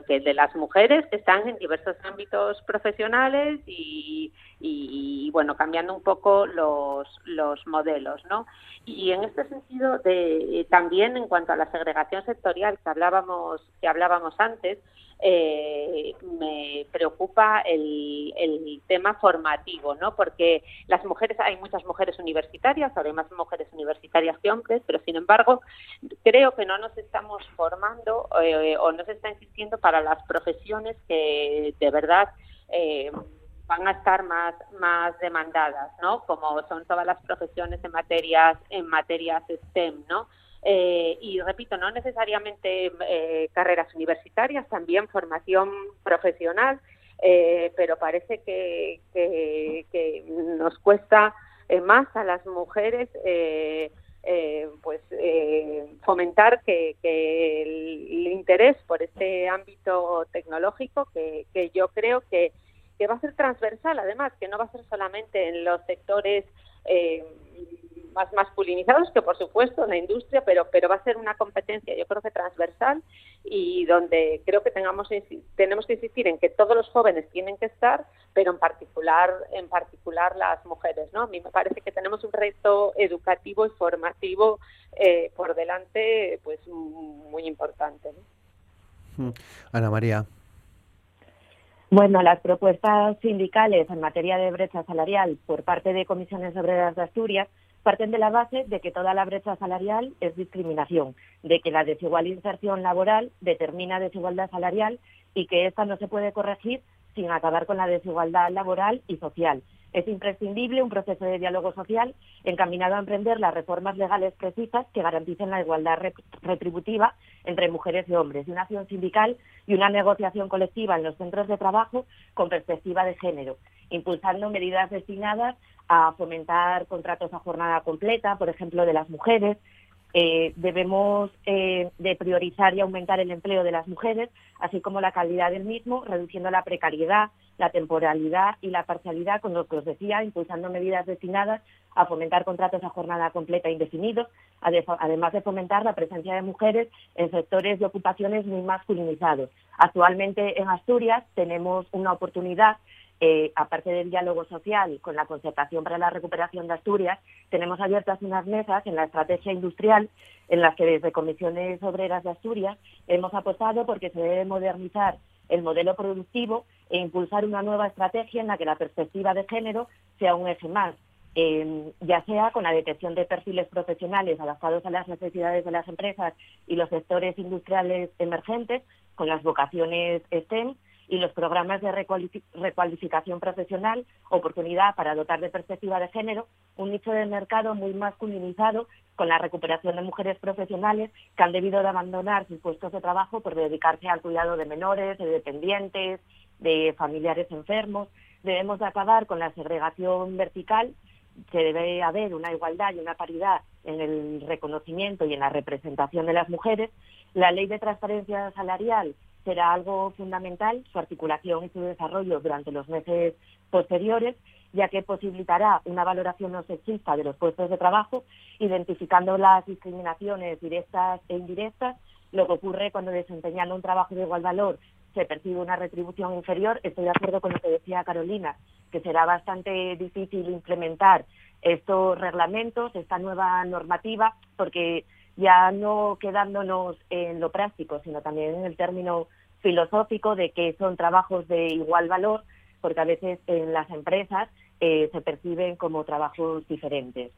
de las mujeres que están en diversos ámbitos profesionales y, y, bueno, cambiando un poco los, los modelos, ¿no? Y en este sentido, de, también en cuanto a la segregación sectorial que hablábamos, que hablábamos antes, eh, me preocupa el, el, tema formativo, ¿no? Porque las mujeres, hay muchas mujeres universitarias, ahora más mujeres universitarias que hombres, pero sin embargo, creo que no nos estamos formando eh, o no se está insistiendo para las profesiones que de verdad eh, van a estar más más demandadas, ¿no? Como son todas las profesiones en materias en materias STEM, ¿no? Eh, y repito, no necesariamente eh, carreras universitarias, también formación profesional, eh, pero parece que, que, nos cuesta más a las mujeres pues fomentar que, el, interés por este ámbito tecnológico que, que yo creo que, que va a ser transversal además que no va a ser solamente en los sectores más masculinizados que por supuesto la industria, pero pero va a ser una competencia yo creo que transversal y donde creo que tengamos tenemos que insistir en que todos los jóvenes tienen que estar, pero en particular en particular las mujeres, ¿no? A mí me parece que tenemos un reto educativo y formativo eh, por delante pues muy importante. ¿no? Ana María. Bueno, las propuestas sindicales en materia de brecha salarial por parte de comisiones obreras de Asturias parten de la base de que toda la brecha salarial es discriminación, de que la desigual inserción laboral determina desigualdad salarial y que esta no se puede corregir sin acabar con la desigualdad laboral y social. Es imprescindible un proceso de diálogo social encaminado a emprender las reformas legales precisas que garanticen la igualdad retributiva entre mujeres y hombres, una acción sindical y una negociación colectiva en los centros de trabajo con perspectiva de género, impulsando medidas destinadas a fomentar contratos a jornada completa, por ejemplo, de las mujeres. Eh, debemos eh, de priorizar y aumentar el empleo de las mujeres, así como la calidad del mismo, reduciendo la precariedad, la temporalidad y la parcialidad, con lo que os decía, impulsando medidas destinadas a fomentar contratos a jornada completa indefinidos, además de fomentar la presencia de mujeres en sectores de ocupaciones muy masculinizados. Actualmente en Asturias tenemos una oportunidad eh, aparte del diálogo social con la concertación para la recuperación de Asturias, tenemos abiertas unas mesas en la estrategia industrial en las que desde comisiones obreras de Asturias hemos apostado porque se debe modernizar el modelo productivo e impulsar una nueva estrategia en la que la perspectiva de género sea un eje más, em, ya sea con la detección de perfiles profesionales adaptados a las necesidades de las empresas y los sectores industriales emergentes, con las vocaciones STEM, y los programas de recualificación profesional, oportunidad para dotar de perspectiva de género, un nicho de mercado muy masculinizado con la recuperación de mujeres profesionales que han debido de abandonar sus puestos de trabajo por dedicarse al cuidado de menores, de dependientes, de familiares enfermos. Debemos de acabar con la segregación vertical, que debe haber una igualdad y una paridad en el reconocimiento y en la representación de las mujeres. La ley de transparencia salarial será algo fundamental, su articulación y su desarrollo durante los meses posteriores ya que posibilitará una valoración no sexista de los puestos de trabajo, identificando las discriminaciones directas e indirectas. Lo que ocurre cuando desempeñando un trabajo de igual valor se percibe una retribución inferior, estoy de acuerdo con lo que decía Carolina, que será bastante difícil implementar estos reglamentos, esta nueva normativa, porque ya no quedándonos en lo práctico, sino también en el término filosófico de que son trabajos de igual valor, porque a veces en las empresas eh, se perciben como trabajos diferentes.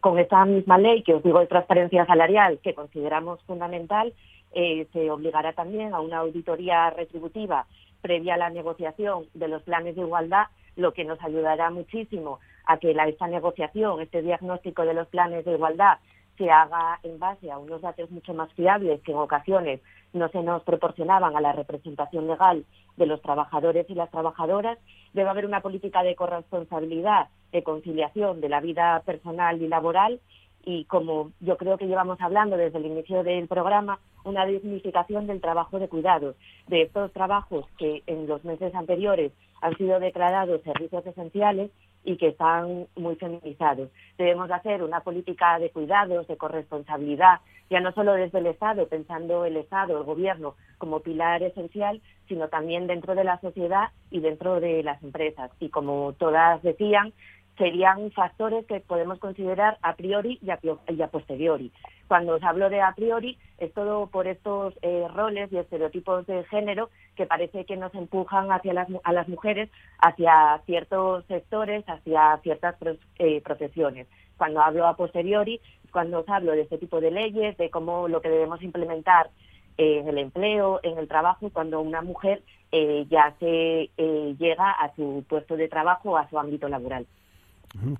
con esta misma ley que os digo de transparencia salarial, que consideramos fundamental, eh, se obligará también a una auditoría retributiva previa a la negociación de los planes de igualdad, lo que nos ayudará muchísimo a que la, esta negociación, este diagnóstico de los planes de igualdad se haga en base a unos datos mucho más fiables que en ocasiones no se nos proporcionaban a la representación legal de los trabajadores y las trabajadoras. Debe haber una política de corresponsabilidad, de conciliación de la vida personal y laboral y como yo creo que llevamos hablando desde el inicio del programa, una dignificación del trabajo de cuidados, de estos trabajos que en los meses anteriores han sido declarados servicios esenciales y que están muy feminizados. Debemos hacer una política de cuidados, de corresponsabilidad, ya no solo desde el Estado, pensando el Estado, el Gobierno, como pilar esencial, sino también dentro de la sociedad y dentro de las empresas. Y como todas decían, serían factores que podemos considerar a priori y a, posteriori. Cuando os hablo de a priori es todo por estos eh, roles y estereotipos de género que parece que nos empujan hacia las, a las mujeres hacia ciertos sectores, hacia ciertas eh, profesiones. Cuando hablo a posteriori, cuando os hablo de este tipo de leyes, de cómo lo que debemos implementar en el empleo, en el trabajo, cuando una mujer eh, ya se llega a su puesto de trabajo o a su ámbito laboral.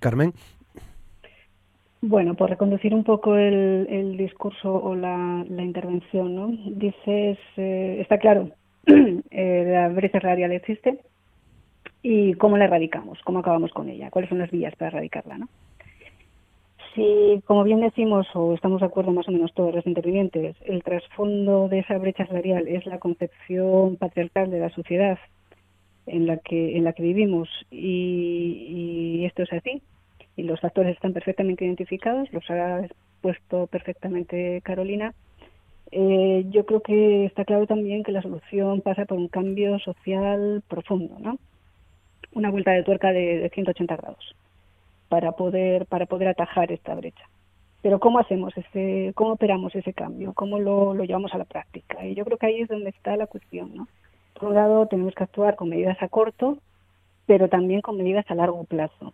Carmen. Bueno, por reconducir un poco el, discurso o la, intervención, ¿no? Dices, eh, está claro, eh, la brecha salarial existe y cómo la erradicamos, cómo acabamos con ella, cuáles son las vías para erradicarla, ¿no? Si, como bien decimos, o estamos de acuerdo más o menos todos los intervinientes, el trasfondo de esa brecha salarial es la concepción patriarcal de la sociedad en la que en la que vivimos. Y, esto es así. Y los factores están perfectamente identificados los ha puesto perfectamente Carolina. Eh, yo creo que está claro también que la solución pasa por un cambio social profundo no una vuelta de tuerca de, 180 grados para poder para poder atajar esta brecha. Pero cómo hacemos ese cómo operamos ese cambio cómo lo, lo llevamos a la práctica y yo creo que ahí es donde está la cuestión no por un lado, tenemos que actuar con medidas a corto, pero también con medidas a largo plazo.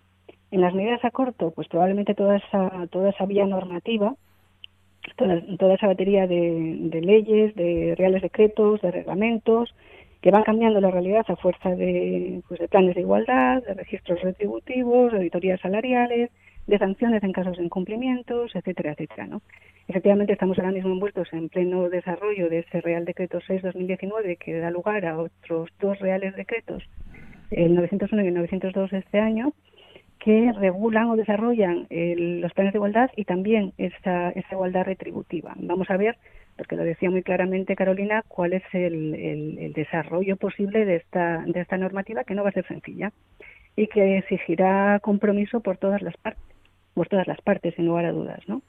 En las medidas a corto, pues probablemente toda esa, toda esa vía normativa, toda, esa batería de, leyes, de reales decretos, de reglamentos, que van cambiando la realidad a fuerza de, pues de planes de igualdad, de registros retributivos, de auditorías salariales, de sanciones en casos de incumplimientos, etcétera, etcétera. ¿no? Efectivamente, estamos ahora mismo envueltos en pleno desarrollo de ese Real Decreto 6-2019 que da lugar a otros dos reales decretos, el 901 y el 902 de este año, que regulan o desarrollan los planes de igualdad y también esa, esa igualdad retributiva. Vamos a ver, porque lo decía muy claramente Carolina, cuál es el, el desarrollo posible de esta, de esta normativa, que no va a ser sencilla y que exigirá compromiso por todas las partes, por todas las partes, sin lugar a dudas, ¿no?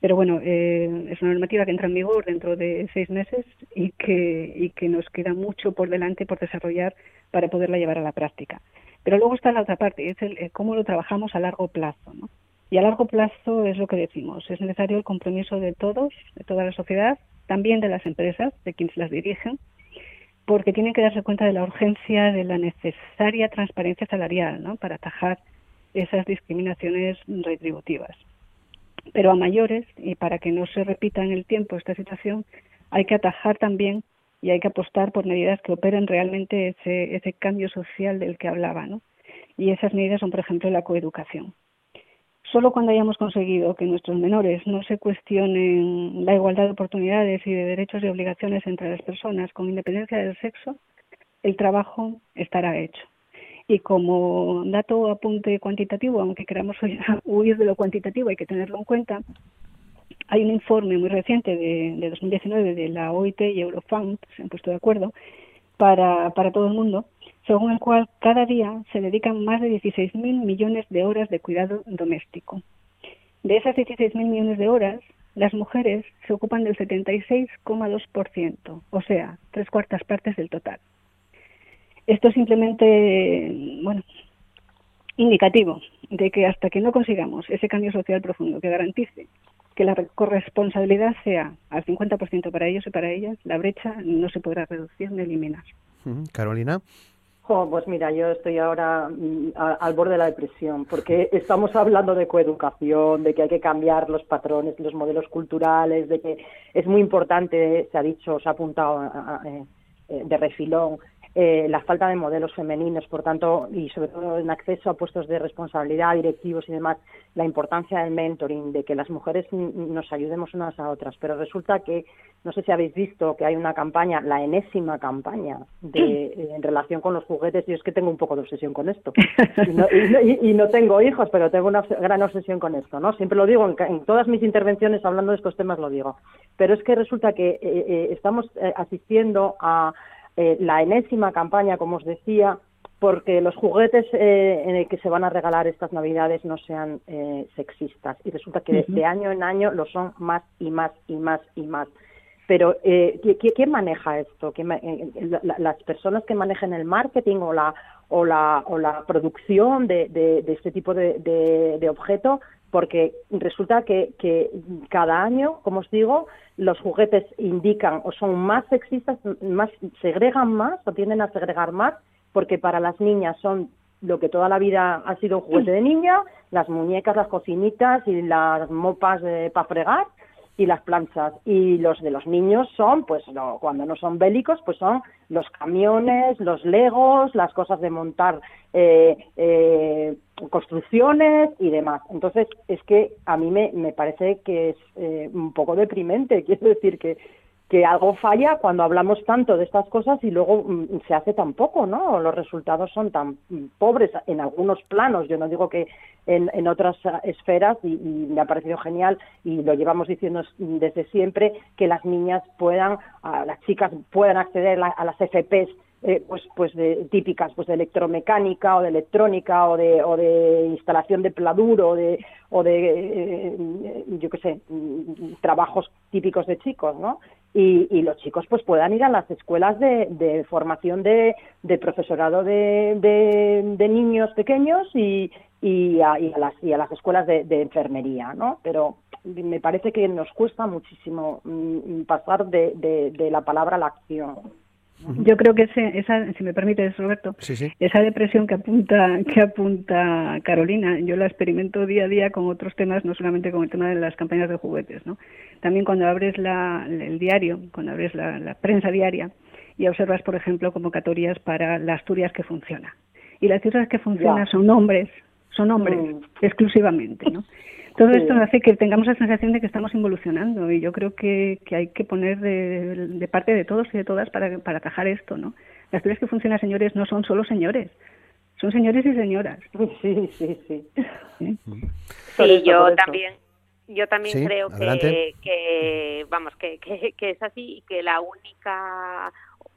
Pero bueno, eh, es una normativa que entra en vigor dentro de seis meses y que, y que nos queda mucho por delante por desarrollar para poderla llevar a la práctica. Pero luego está la otra parte, es el, cómo lo trabajamos a largo plazo. ¿no? Y a largo plazo es lo que decimos, es necesario el compromiso de todos, de toda la sociedad, también de las empresas, de quienes las dirigen, porque tienen que darse cuenta de la urgencia de la necesaria transparencia salarial ¿no? para atajar esas discriminaciones retributivas. Pero a mayores, y para que no se repita en el tiempo esta situación, hay que atajar también y hay que apostar por medidas que operen realmente ese, ese cambio social del que hablaba. ¿no? Y esas medidas son, por ejemplo, la coeducación. Solo cuando hayamos conseguido que nuestros menores no se cuestionen la igualdad de oportunidades y de derechos y obligaciones entre las personas con independencia del sexo, el trabajo estará hecho. Y como dato apunte cuantitativo, aunque queramos huir de lo cuantitativo, hay que tenerlo en cuenta. Hay un informe muy reciente de, de 2019 de la OIT y Eurofound, se han puesto de acuerdo, para, para todo el mundo, según el cual cada día se dedican más de 16.000 millones de horas de cuidado doméstico. De esas 16.000 millones de horas, las mujeres se ocupan del 76,2%, o sea, tres cuartas partes del total. Esto es simplemente, bueno, indicativo de que hasta que no consigamos ese cambio social profundo que garantice que la corresponsabilidad sea al 50% para ellos y para ellas, la brecha no se podrá reducir ni eliminar. Carolina. pues mira, yo estoy ahora mm, al borde de la depresión, porque estamos hablando de coeducación, de que hay que cambiar los patrones, los modelos culturales, de que es muy importante, se ha dicho, se ha apuntado eh, eh, de refilón, eh, la falta de modelos femeninos, por tanto, y sobre todo en acceso a puestos de responsabilidad, directivos y demás, la importancia del mentoring, de que las mujeres nos ayudemos unas a otras. Pero resulta que, no sé si habéis visto que hay una campaña, la enésima campaña de, en relación con los juguetes, y es que tengo un poco de obsesión con esto. Y no, tengo hijos, pero tengo una gran obsesión con esto, ¿no? Siempre lo digo, en, todas mis intervenciones hablando de estos temas lo digo. Pero es que resulta que eh, eh, estamos asistiendo a eh, la enésima campaña, como os decía, porque los juguetes eh, en el que se van a regalar estas navidades no sean eh, sexistas. Y resulta que de año en año lo son más y más y más y más. Pero, ¿quién maneja esto? las personas que manejen el marketing o la, o la, o la producción de, de, este tipo de, de, objeto porque resulta que, que, cada año, como os digo, los juguetes indican o son más sexistas, más segregan más o tienden a segregar más, porque para las niñas son lo que toda la vida ha sido un juguete de niña, las muñecas, las cocinitas y las mopas para fregar, y las planchas. Y los de los niños son, pues cuando no son bélicos, pues son los camiones, los legos, las cosas de montar eh, eh, construcciones y demás. Entonces, es que a mí me, me parece que es eh, un poco deprimente. Quiero decir que que algo falla cuando hablamos tanto de estas cosas y luego mm, se hace tan poco, ¿no? Los resultados son tan mm, pobres en algunos planos. Yo no digo que en, otras esferas y, me ha parecido genial y lo llevamos diciendo desde siempre que las niñas puedan, las chicas puedan acceder a las FPs eh, pues pues de, típicas pues de electromecánica o de electrónica o de o de instalación de pladur o de de eh, yo qué sé mm, trabajos típicos de chicos no y, los chicos pues puedan ir a las escuelas de, formación de, profesorado de, de, niños pequeños y, y, a, las, y a las escuelas de, enfermería, ¿no? Pero me parece que nos cuesta muchísimo mm, pasar de, la palabra a la acción. Yo creo que esa, si me permites, Roberto, esa depresión que apunta, que apunta Carolina, yo la experimento día a día con otros temas, no solamente con el tema de las campañas de juguetes, ¿no? También cuando abres el diario, cuando abres la, prensa diaria y observas, por ejemplo, convocatorias para las Asturias que funciona. Y las Asturias que funcionan son hombres, son hombres mm. exclusivamente, ¿no? Todo esto hace que tengamos la sensación de que estamos involucionando y yo creo que, hay que poner de, parte de todos y de todas para, para atajar esto, ¿no? Las teorías que funcionan, señores, no son solo señores, son señores y señoras. Sí, sí, sí. Sí, yo también. Yo también creo que, que, vamos, que, que, que es así y que la única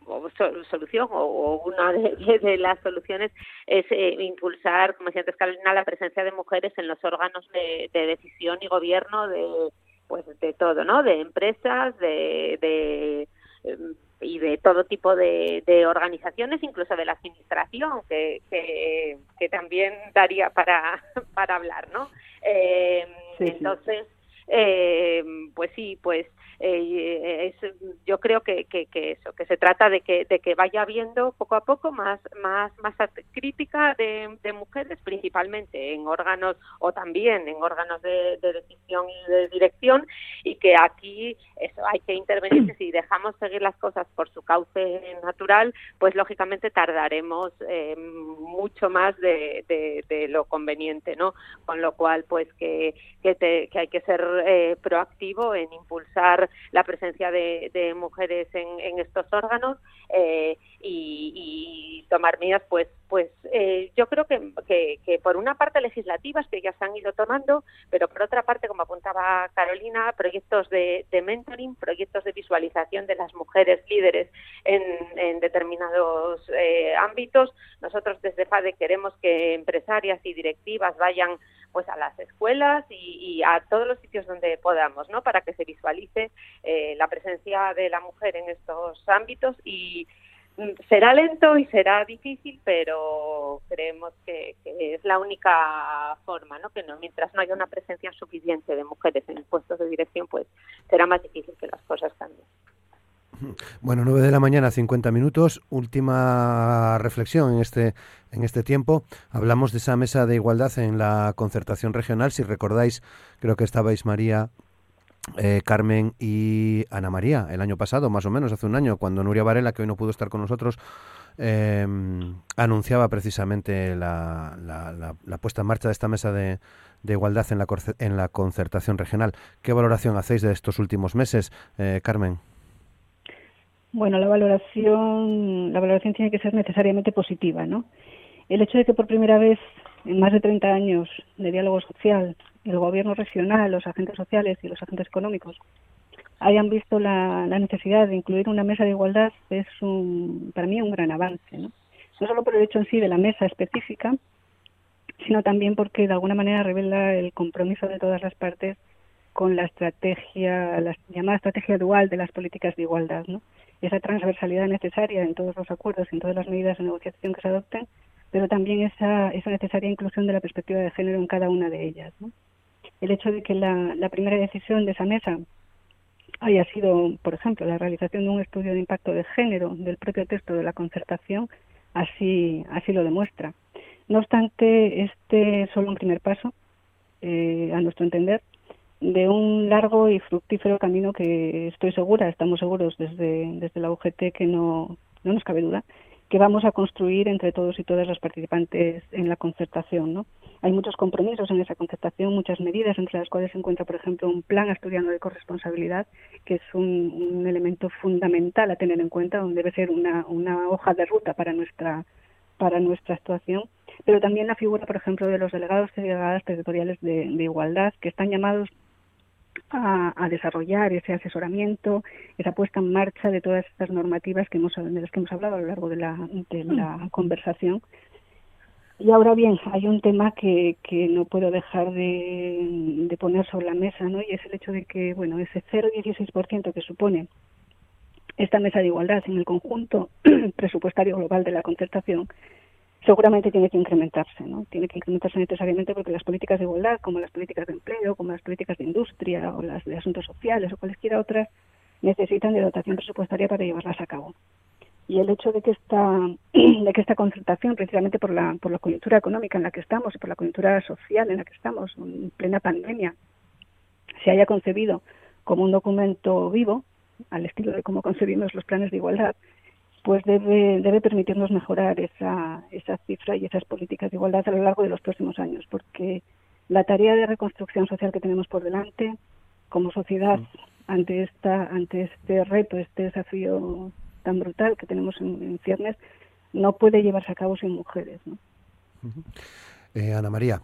o solución o, una de, las soluciones es eh, impulsar, como decía antes Carolina, la presencia de mujeres en los órganos de, decisión y gobierno de pues de todo, ¿no? De empresas, de, de em, y de todo tipo de, organizaciones, incluso de la administración, que, que, también daría para, para hablar, ¿no? Eh, entonces, eh, pues sí, pues eh, es, yo creo que, que, eso, que se trata de que, de que vaya habiendo poco a poco más, más, más crítica de, mujeres, principalmente en órganos o también en órganos de, decisión y de dirección, y que aquí eso hay que intervenir, que si dejamos seguir las cosas por su cauce natural, pues lógicamente tardaremos eh, mucho más de, de, lo conveniente, ¿no? Con lo cual, pues que, que, hay que ser eh, proactivo en impulsar la presencia de, mujeres en, estos órganos eh, y, tomar medidas, pues, pues eh, yo creo que, que, por una parte legislativas que ya se han ido tomando, pero por otra parte, como apuntaba Carolina, proyectos de, mentoring, proyectos de visualización de las mujeres líderes en, en determinados ámbitos. Nosotros desde FADE queremos que empresarias y directivas vayan pues a las escuelas y, a todos los sitios donde podamos, ¿no? Para que se visualice eh, la presencia de la mujer en estos ámbitos y mm, será lento y será difícil, pero creemos que, es la única forma, ¿no? Que no, mientras no haya una presencia suficiente de mujeres en puestos de dirección, pues será más difícil que las cosas cambien. Bueno, 9 de la mañana, 50 minutos. Última reflexión en este, en este tiempo. Hablamos de esa mesa de igualdad en la concertación regional. Si recordáis, creo que estabais María, eh, Carmen y Ana María el año pasado, más o menos, hace un año, cuando Nuria Varela, que hoy no pudo estar con nosotros, eh, anunciaba precisamente la, la, puesta en marcha de esta mesa de, de igualdad en la, en la concertación regional. ¿Qué valoración hacéis de estos últimos meses, eh, Carmen? Bueno, la valoración, la valoración tiene que ser necesariamente positiva, ¿no? El hecho de que por primera vez en más de 30 años de diálogo social, el gobierno regional, los agentes sociales y los agentes económicos hayan visto la, necesidad de incluir una mesa de igualdad es un, para mí un gran avance, ¿no? No solo por el hecho en sí de la mesa específica, sino también porque de alguna manera revela el compromiso de todas las partes con la estrategia, la llamada estrategia dual de las políticas de igualdad, ¿no? Esa transversalidad necesaria en todos los acuerdos en todas las medidas de negociación que se adopten, pero también esa, esa necesaria inclusión de la perspectiva de género en cada una de ellas. El hecho de que la, la primera decisión de esa mesa haya sido, por ejemplo, la realización de un estudio de impacto de género del propio texto de la concertación, así, así lo demuestra. No obstante, este es solo un primer paso, eh, a nuestro entender, de un largo y fructífero camino que estoy segura, estamos seguros desde, desde la UGT que no, no nos cabe duda, que vamos a construir entre todos y todas los participantes en la concertación. ¿no? Hay muchos compromisos en esa concertación, muchas medidas, entre las cuales se encuentra, por ejemplo, un plan asturiano de corresponsabilidad, que es un, elemento fundamental a tener en cuenta, donde debe ser una, una hoja de ruta para nuestra, para nuestra actuación pero también la figura, por ejemplo, de los delegados y delegadas territoriales de igualdad, que están llamados a, desarrollar ese asesoramiento, esa puesta en marcha de todas estas normativas que hemos, de las que hemos hablado a lo largo de la, de la mm. conversación. Y ahora bien, hay un tema que, que no puedo dejar de, de, poner sobre la mesa, ¿no? Y es el hecho de que, bueno, ese 0,16% que supone esta mesa de igualdad en el conjunto presupuestario global de la concertación seguramente tiene que incrementarse, ¿no? Tiene que incrementarse necesariamente porque las políticas de igualdad, como las políticas de empleo, como las políticas de industria o las de asuntos sociales o cualquiera otras, necesitan de dotación presupuestaria para llevarlas a cabo. Y el hecho de que esta, de que esta concertación, precisamente por la, por la coyuntura económica en la que estamos y por la coyuntura social en la que estamos, en plena pandemia, se haya concebido como un documento vivo, al estilo de cómo concebimos los planes de igualdad, pues debe, debe permitirnos mejorar esa, esa cifra y esas políticas de igualdad a lo largo de los próximos años, porque la tarea de reconstrucción social que tenemos por delante como sociedad ante esta ante este reto, este desafío tan brutal que tenemos en, ciernes, no puede llevarse a cabo sin mujeres. ¿no? Eh, Ana María.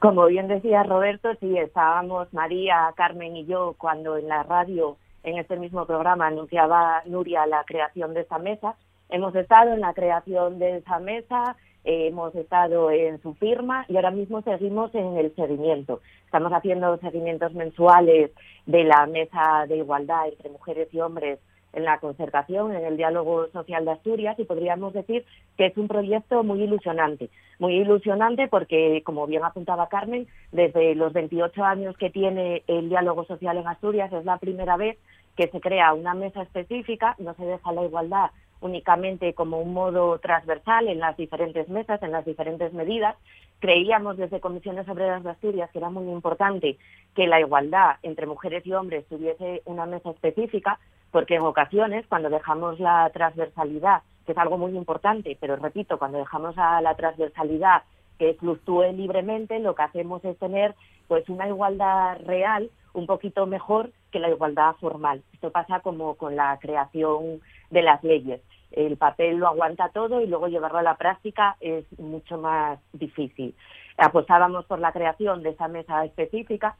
Como bien decía Roberto, sí, estábamos María, Carmen y yo cuando en la radio en este mismo programa anunciaba Nuria la creación de esa mesa. Hemos estado en la creación de esa mesa, eh, hemos estado en su firma y ahora mismo seguimos en el seguimiento. Estamos haciendo seguimientos mensuales de la mesa de igualdad entre mujeres y hombres en la concertación, en el diálogo social de Asturias y podríamos decir que es un proyecto muy ilusionante. Muy ilusionante porque, como bien apuntaba Carmen, desde los 28 años que tiene el diálogo social en Asturias es la primera vez que se crea una mesa específica, no se deja la igualdad únicamente como un modo transversal en las diferentes mesas, en las diferentes medidas. Creíamos desde Comisiones Obreras de Asturias que era muy importante que la igualdad entre mujeres y hombres tuviese una mesa específica, porque en ocasiones, cuando dejamos la transversalidad, que es algo muy importante, pero repito, cuando dejamos a la transversalidad que fluctúe libremente, lo que hacemos es tener pues una igualdad real un poquito mejor que la igualdad formal. Esto pasa como con la creación de las leyes. El papel lo aguanta todo y luego llevarlo a la práctica es mucho más difícil. Apostábamos por la creación de esa mesa específica.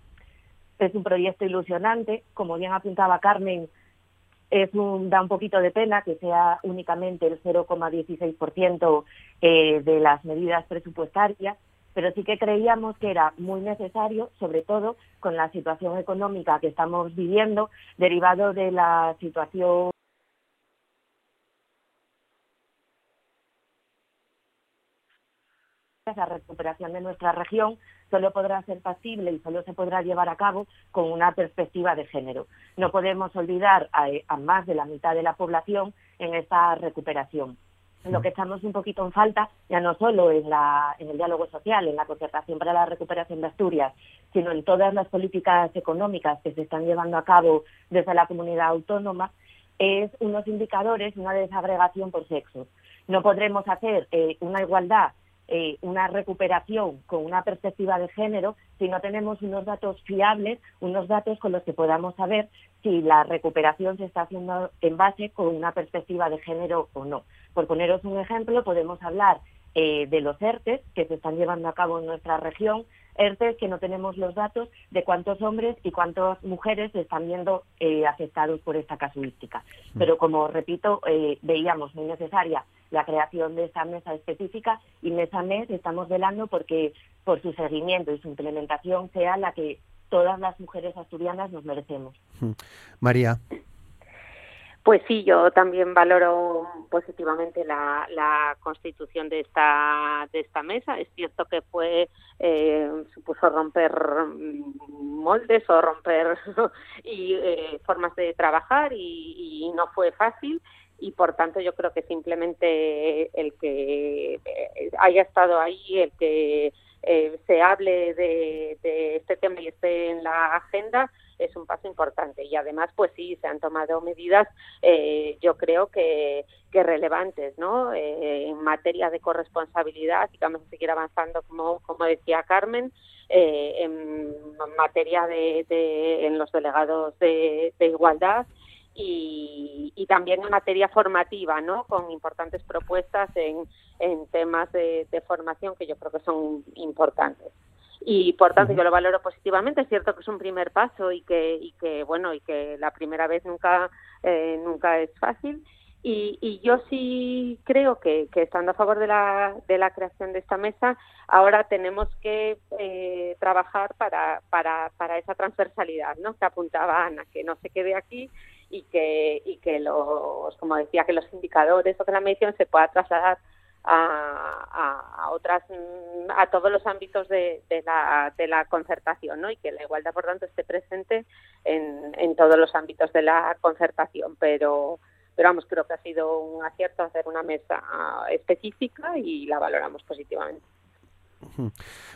Es un proyecto ilusionante. Como bien apuntaba Carmen, es un, da un poquito de pena que sea únicamente el 0,16% eh, de las medidas presupuestarias, pero sí que creíamos que era muy necesario, sobre todo con la situación económica que estamos viviendo, derivado de la situación la recuperación de nuestra región solo podrá ser pasible y solo se podrá llevar a cabo con una perspectiva de género. No podemos olvidar a, más de la mitad de la población en esta recuperación. Lo que estamos un poquito en falta, ya no solo en, la, en el diálogo social, en la concertación para la recuperación de Asturias, sino en todas las políticas económicas que se están llevando a cabo desde la comunidad autónoma, es unos indicadores, una desagregación por sexo. No podremos hacer eh, una igualdad eh, una recuperación con una perspectiva de género si no tenemos unos datos fiables, unos datos con los que podamos saber si la recuperación se está haciendo en base con una perspectiva de género o no. Por poneros un ejemplo, podemos hablar eh, de los ERTES que se están llevando a cabo en nuestra región, ERTES que no tenemos los datos de cuántos hombres y cuántas mujeres están viendo eh, afectados por esta casuística. Mm. Pero como repito, veíamos muy necesaria la creación de esa mesa específica y mes a mes estamos velando porque por su seguimiento y su implementación sea la que todas las mujeres asturianas nos merecemos. Hmm. María. Pues sí, yo también valoro positivamente la, constitución de esta de esta mesa. Es cierto que fue eh, supuso romper moldes o romper y eh, formas de trabajar y, y, no fue fácil y por tanto yo creo que simplemente el que eh, haya estado ahí, el que eh, se hable de, este tema y esté en la agenda es un paso importante. Y además pues sí se han tomado medidas eh, yo creo que, que relevantes no en materia de corresponsabilidad y vamos a seguir avanzando como como decía Carmen en materia de, de, en los delegados de, de igualdad y, también en materia formativa, ¿no? Con importantes propuestas en, en temas de, formación que yo creo que son importantes y por tanto yo lo valoro positivamente es cierto que es un primer paso y que y que bueno y que la primera vez nunca eh, nunca es fácil y, y, yo sí creo que, que, estando a favor de la, de la creación de esta mesa, ahora tenemos que eh, trabajar para, para, para esa transversalidad ¿no? que apuntaba Ana, que no se quede aquí y que, y que los, como decía, que los indicadores o que la medición se pueda trasladar a, a, otras a todos los ámbitos de, de, la, de la concertación ¿no? y que la igualdad por tanto esté presente en, en todos los ámbitos de la concertación pero pero vamos creo que ha sido un acierto hacer una mesa específica y la valoramos positivamente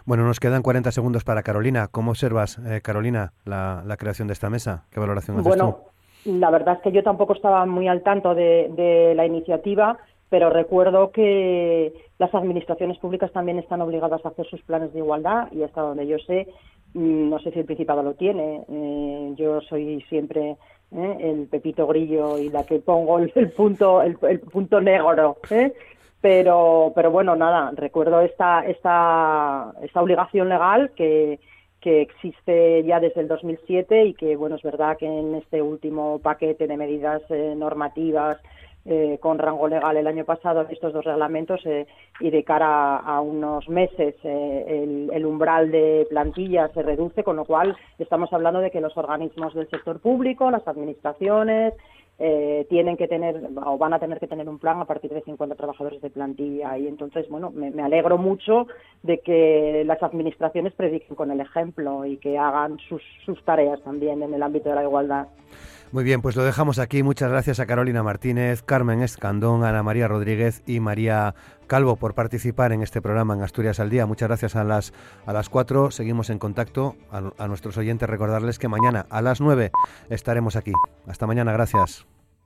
bueno, nos quedan 40 segundos para Carolina. ¿Cómo observas, eh, Carolina, la, la, creación de esta mesa? ¿Qué valoración haces bueno, la verdad es que yo tampoco estaba muy al tanto de, la iniciativa, pero recuerdo que las administraciones públicas también están obligadas a hacer sus planes de igualdad y hasta donde yo sé, mm, no sé si el Principado lo tiene. Eh, yo soy siempre eh, el pepito grillo y la que pongo el, punto el, punto negro. ¿eh? Pero, pero bueno, nada, recuerdo esta, esta, esta obligación legal que, que existe ya desde el 2007 y que, bueno, es verdad que en este último paquete de medidas eh, normativas eh, con rango legal el año pasado, estos dos reglamentos, eh, y de cara a, unos meses el, el, umbral de plantilla se reduce, con lo cual estamos hablando de que los organismos del sector público, las administraciones, eh, tienen que tener o van a tener que tener un plan a partir de 50 trabajadores de plantilla y entonces bueno me, alegro mucho de que las administraciones prediquen con el ejemplo y que hagan sus, sus tareas también en el ámbito de la igualdad. Muy bien, pues lo dejamos aquí. Muchas gracias a Carolina Martínez, Carmen Escandón, Ana María Rodríguez y María Calvo por participar en este programa en Asturias al Día. Muchas gracias a las, a las cuatro. Seguimos en contacto. A, a nuestros oyentes recordarles que mañana a las nueve estaremos aquí. Hasta mañana, gracias.